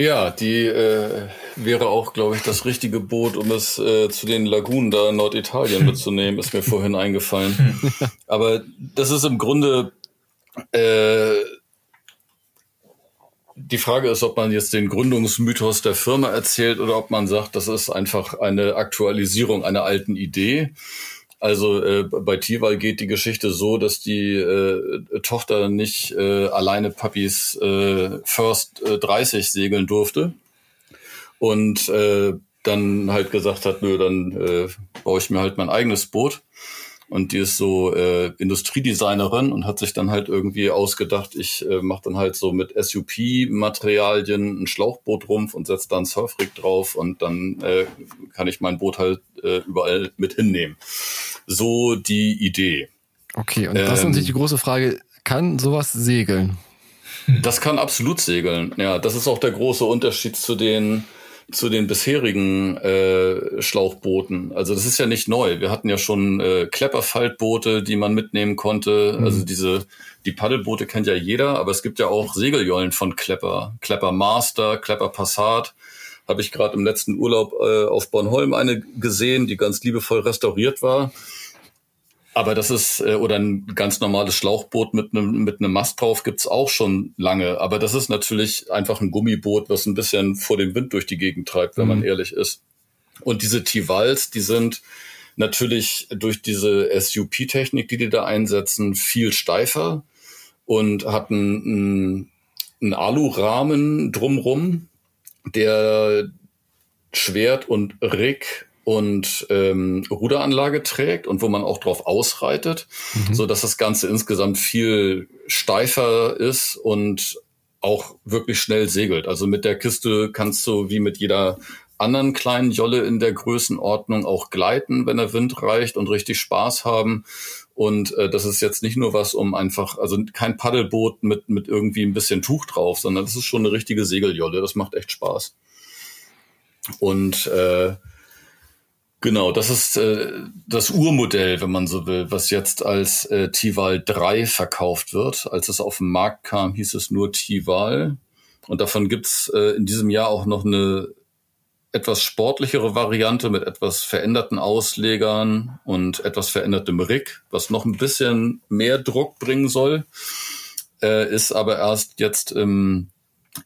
Ja, die äh, wäre auch, glaube ich, das richtige Boot, um es äh, zu den Lagunen da in Norditalien mitzunehmen, ist mir vorhin eingefallen. <laughs> Aber das ist im Grunde äh, die Frage ist, ob man jetzt den Gründungsmythos der Firma erzählt oder ob man sagt, das ist einfach eine Aktualisierung einer alten Idee. Also äh, bei Tival geht die Geschichte so, dass die äh, Tochter nicht äh, alleine Puppies äh, First äh, 30 segeln durfte und äh, dann halt gesagt hat, nö, dann äh, baue ich mir halt mein eigenes Boot. Und die ist so äh, Industriedesignerin und hat sich dann halt irgendwie ausgedacht, ich äh, mache dann halt so mit SUP-Materialien ein Schlauchbootrumpf und setze dann Surfrig drauf und dann äh, kann ich mein Boot halt äh, überall mit hinnehmen. So die Idee. Okay, und das ist natürlich die ähm, große Frage, kann sowas segeln? Das kann absolut segeln. Ja, das ist auch der große Unterschied zu den zu den bisherigen äh, Schlauchbooten. Also das ist ja nicht neu. Wir hatten ja schon äh, Klepperfaltboote, die man mitnehmen konnte. Mhm. Also diese die Paddelboote kennt ja jeder, aber es gibt ja auch Segeljollen von Klepper, Klepper Master, Klepper Passat. Habe ich gerade im letzten Urlaub äh, auf Bornholm eine gesehen, die ganz liebevoll restauriert war. Aber das ist, äh, oder ein ganz normales Schlauchboot mit einem mit einem Mast drauf gibt's auch schon lange. Aber das ist natürlich einfach ein Gummiboot, was ein bisschen vor dem Wind durch die Gegend treibt, wenn mhm. man ehrlich ist. Und diese Tivals, die sind natürlich durch diese SUP-Technik, die die da einsetzen, viel steifer und hatten einen Alurahmen drumrum, der Schwert und Rig und ähm, Ruderanlage trägt und wo man auch drauf ausreitet, mhm. so dass das Ganze insgesamt viel steifer ist und auch wirklich schnell segelt. Also mit der Kiste kannst du wie mit jeder anderen kleinen Jolle in der Größenordnung auch gleiten, wenn der Wind reicht und richtig Spaß haben. Und äh, das ist jetzt nicht nur was, um einfach, also kein Paddelboot mit, mit irgendwie ein bisschen Tuch drauf, sondern das ist schon eine richtige Segeljolle. Das macht echt Spaß. Und äh, Genau, das ist äh, das Urmodell, wenn man so will, was jetzt als äh, Tival 3 verkauft wird. Als es auf den Markt kam, hieß es nur Tival. Und davon gibt's äh, in diesem Jahr auch noch eine etwas sportlichere Variante mit etwas veränderten Auslegern und etwas verändertem Rig, was noch ein bisschen mehr Druck bringen soll, äh, ist aber erst jetzt im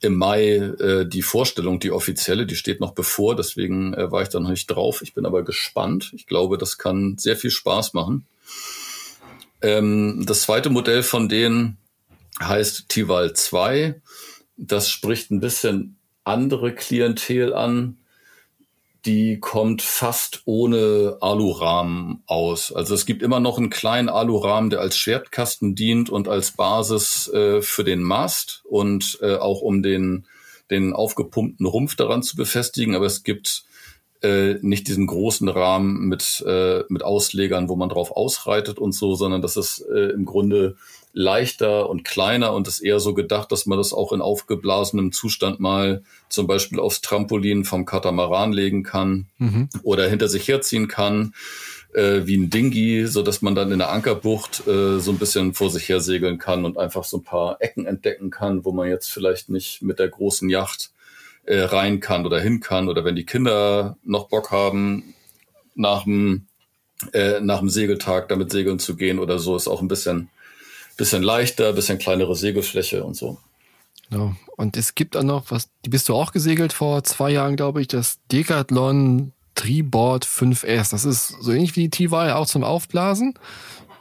im Mai äh, die Vorstellung, die offizielle, die steht noch bevor, deswegen äh, war ich da noch nicht drauf. Ich bin aber gespannt. Ich glaube, das kann sehr viel Spaß machen. Ähm, das zweite Modell von denen heißt Tival 2. Das spricht ein bisschen andere Klientel an die kommt fast ohne Alurahmen aus. Also es gibt immer noch einen kleinen Alurahmen, der als Schwertkasten dient und als Basis äh, für den Mast und äh, auch um den, den aufgepumpten Rumpf daran zu befestigen. Aber es gibt äh, nicht diesen großen Rahmen mit, äh, mit Auslegern, wo man drauf ausreitet und so, sondern das ist äh, im Grunde leichter und kleiner und ist eher so gedacht, dass man das auch in aufgeblasenem Zustand mal zum Beispiel aufs Trampolin vom Katamaran legen kann mhm. oder hinter sich herziehen kann äh, wie ein Dingi, so dass man dann in der Ankerbucht äh, so ein bisschen vor sich her segeln kann und einfach so ein paar Ecken entdecken kann, wo man jetzt vielleicht nicht mit der großen Yacht äh, rein kann oder hin kann oder wenn die Kinder noch Bock haben nach dem äh, nach dem Segeltag damit segeln zu gehen oder so ist auch ein bisschen bisschen leichter, bisschen kleinere Segelfläche und so. Ja, und es gibt auch noch, was, die bist du auch gesegelt vor zwei Jahren, glaube ich, das Decathlon Treeboard 5S. Das ist so ähnlich wie die T-Wahl, auch zum Aufblasen,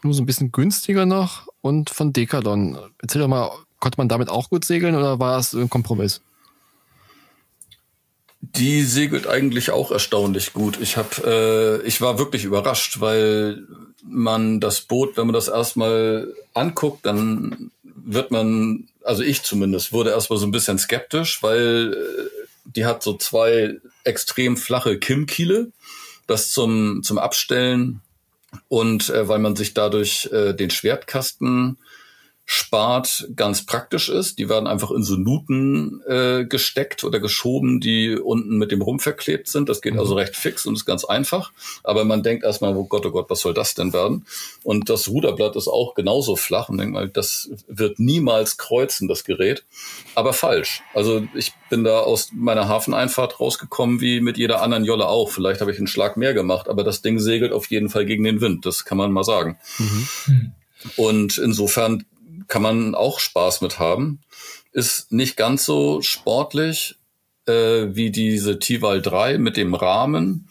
nur so ein bisschen günstiger noch und von Decathlon. Erzähl doch mal, konnte man damit auch gut segeln oder war es ein Kompromiss? Die segelt eigentlich auch erstaunlich gut. Ich habe, äh, ich war wirklich überrascht, weil man das Boot, wenn man das erstmal anguckt, dann wird man, also ich zumindest, wurde erstmal so ein bisschen skeptisch, weil äh, die hat so zwei extrem flache Kimmkiele, das zum zum Abstellen und äh, weil man sich dadurch äh, den Schwertkasten spart, ganz praktisch ist. Die werden einfach in so Nuten äh, gesteckt oder geschoben, die unten mit dem Rumpf verklebt sind. Das geht mhm. also recht fix und ist ganz einfach. Aber man denkt erstmal, oh Gott, oh Gott, was soll das denn werden? Und das Ruderblatt ist auch genauso flach und denkt mal, das wird niemals kreuzen, das Gerät. Aber falsch. Also ich bin da aus meiner Hafeneinfahrt rausgekommen, wie mit jeder anderen Jolle auch. Vielleicht habe ich einen Schlag mehr gemacht, aber das Ding segelt auf jeden Fall gegen den Wind. Das kann man mal sagen. Mhm. Und insofern kann man auch Spaß mit haben. Ist nicht ganz so sportlich äh, wie diese Tival 3 mit dem Rahmen,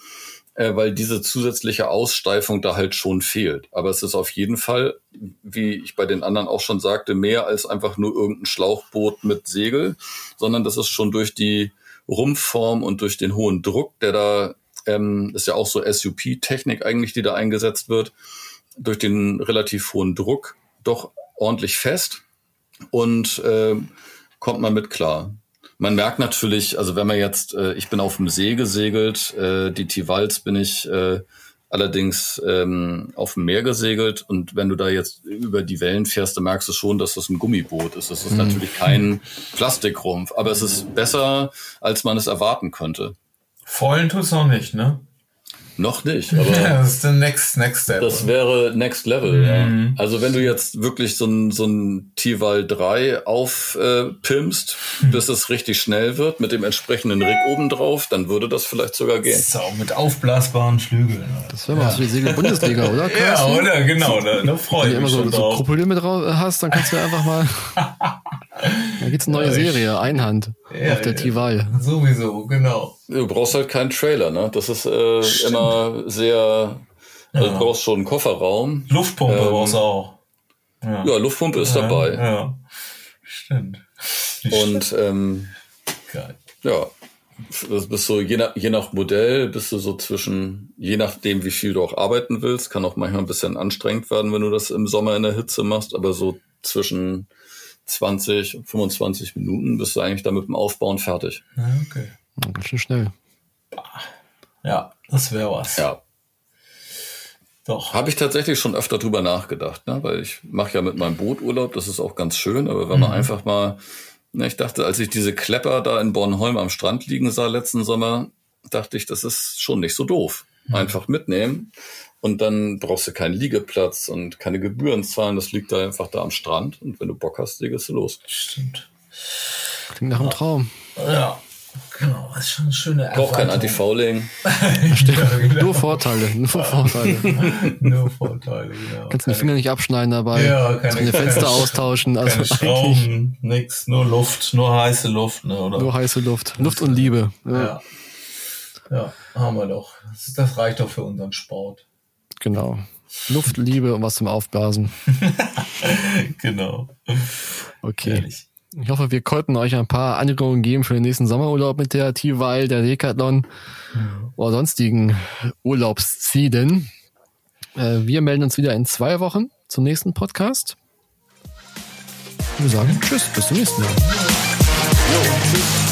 äh, weil diese zusätzliche Aussteifung da halt schon fehlt. Aber es ist auf jeden Fall, wie ich bei den anderen auch schon sagte, mehr als einfach nur irgendein Schlauchboot mit Segel, sondern das ist schon durch die Rumpfform und durch den hohen Druck, der da ähm, ist ja auch so SUP-Technik eigentlich, die da eingesetzt wird, durch den relativ hohen Druck doch ordentlich fest und äh, kommt man mit klar. Man merkt natürlich, also wenn man jetzt, äh, ich bin auf dem See gesegelt, äh, die Tivals bin ich äh, allerdings ähm, auf dem Meer gesegelt und wenn du da jetzt über die Wellen fährst, dann merkst du schon, dass das ein Gummiboot ist. Das ist mhm. natürlich kein Plastikrumpf, aber es ist besser, als man es erwarten könnte. Vollen tut's noch nicht, ne? Noch nicht, <laughs> aber ja, das ist der next, next step. Das wäre Next Level, mhm. ja. Also wenn du jetzt wirklich so ein, so ein T-Val 3 aufpimpst, äh, bis es richtig schnell wird, mit dem entsprechenden Rig oben drauf, dann würde das vielleicht sogar gehen. So, mit aufblasbaren Flügeln. Das wäre mal ja. was für die Segel-Bundesliga, oder? <laughs> Ja, oder? Genau, da, da freue ich mich Wenn du immer so, so Krokodil mit drauf hast, dann kannst du einfach mal... <laughs> da gibt's eine neue ja, Serie, Einhand, ja, auf der T-Val. Sowieso, genau. Du brauchst halt keinen Trailer, ne? Das ist äh, immer sehr. Also ja. Du brauchst schon einen Kofferraum. Luftpumpe ähm, brauchst du auch. Ja, ja Luftpumpe ist ja, dabei. Ja, stimmt. Und ähm, Geil. ja, das bist so je nach, je nach Modell bist du so zwischen, je nachdem wie viel du auch arbeiten willst, kann auch manchmal ein bisschen anstrengend werden, wenn du das im Sommer in der Hitze machst, aber so zwischen 20 und 25 Minuten bist du eigentlich da mit dem Aufbauen fertig. Okay. Ganz schön schnell. Ja, das wäre was. Ja. Doch. Habe ich tatsächlich schon öfter drüber nachgedacht, ne? weil ich mache ja mit meinem Boot Urlaub, das ist auch ganz schön, aber wenn man mhm. einfach mal, ne, ich dachte, als ich diese Klepper da in Bornholm am Strand liegen sah letzten Sommer, dachte ich, das ist schon nicht so doof. Mhm. Einfach mitnehmen und dann brauchst du keinen Liegeplatz und keine Gebühren zahlen, das liegt da einfach da am Strand und wenn du Bock hast, legst du los. Stimmt. Klingt nach einem Traum. Ja. Genau, das ist schon eine schöne Erwartung. Braucht kein Anti-Fouling. <laughs> ja, genau. Nur Vorteile, nur Vorteile. <laughs> nur Vorteile, genau. Kannst den Finger nicht abschneiden dabei. Ja, keine, keine Fenster austauschen. Also keine Schrauben, nix, nur Luft, nur heiße Luft. Ne, oder? Nur heiße Luft. Luft und Liebe. Ja. ja. ja haben wir doch. Das, das reicht doch für unseren Sport. Genau. Luft, Liebe und was zum Aufblasen. <laughs> genau. Okay. Ehrlich. Ich hoffe, wir konnten euch ein paar Anregungen geben für den nächsten Sommerurlaub mit der T-Weil, der Decathlon mhm. oder sonstigen Urlaubszielen. Äh, wir melden uns wieder in zwei Wochen zum nächsten Podcast. Wir sagen Tschüss, bis zum nächsten Mal. Jo, tschüss.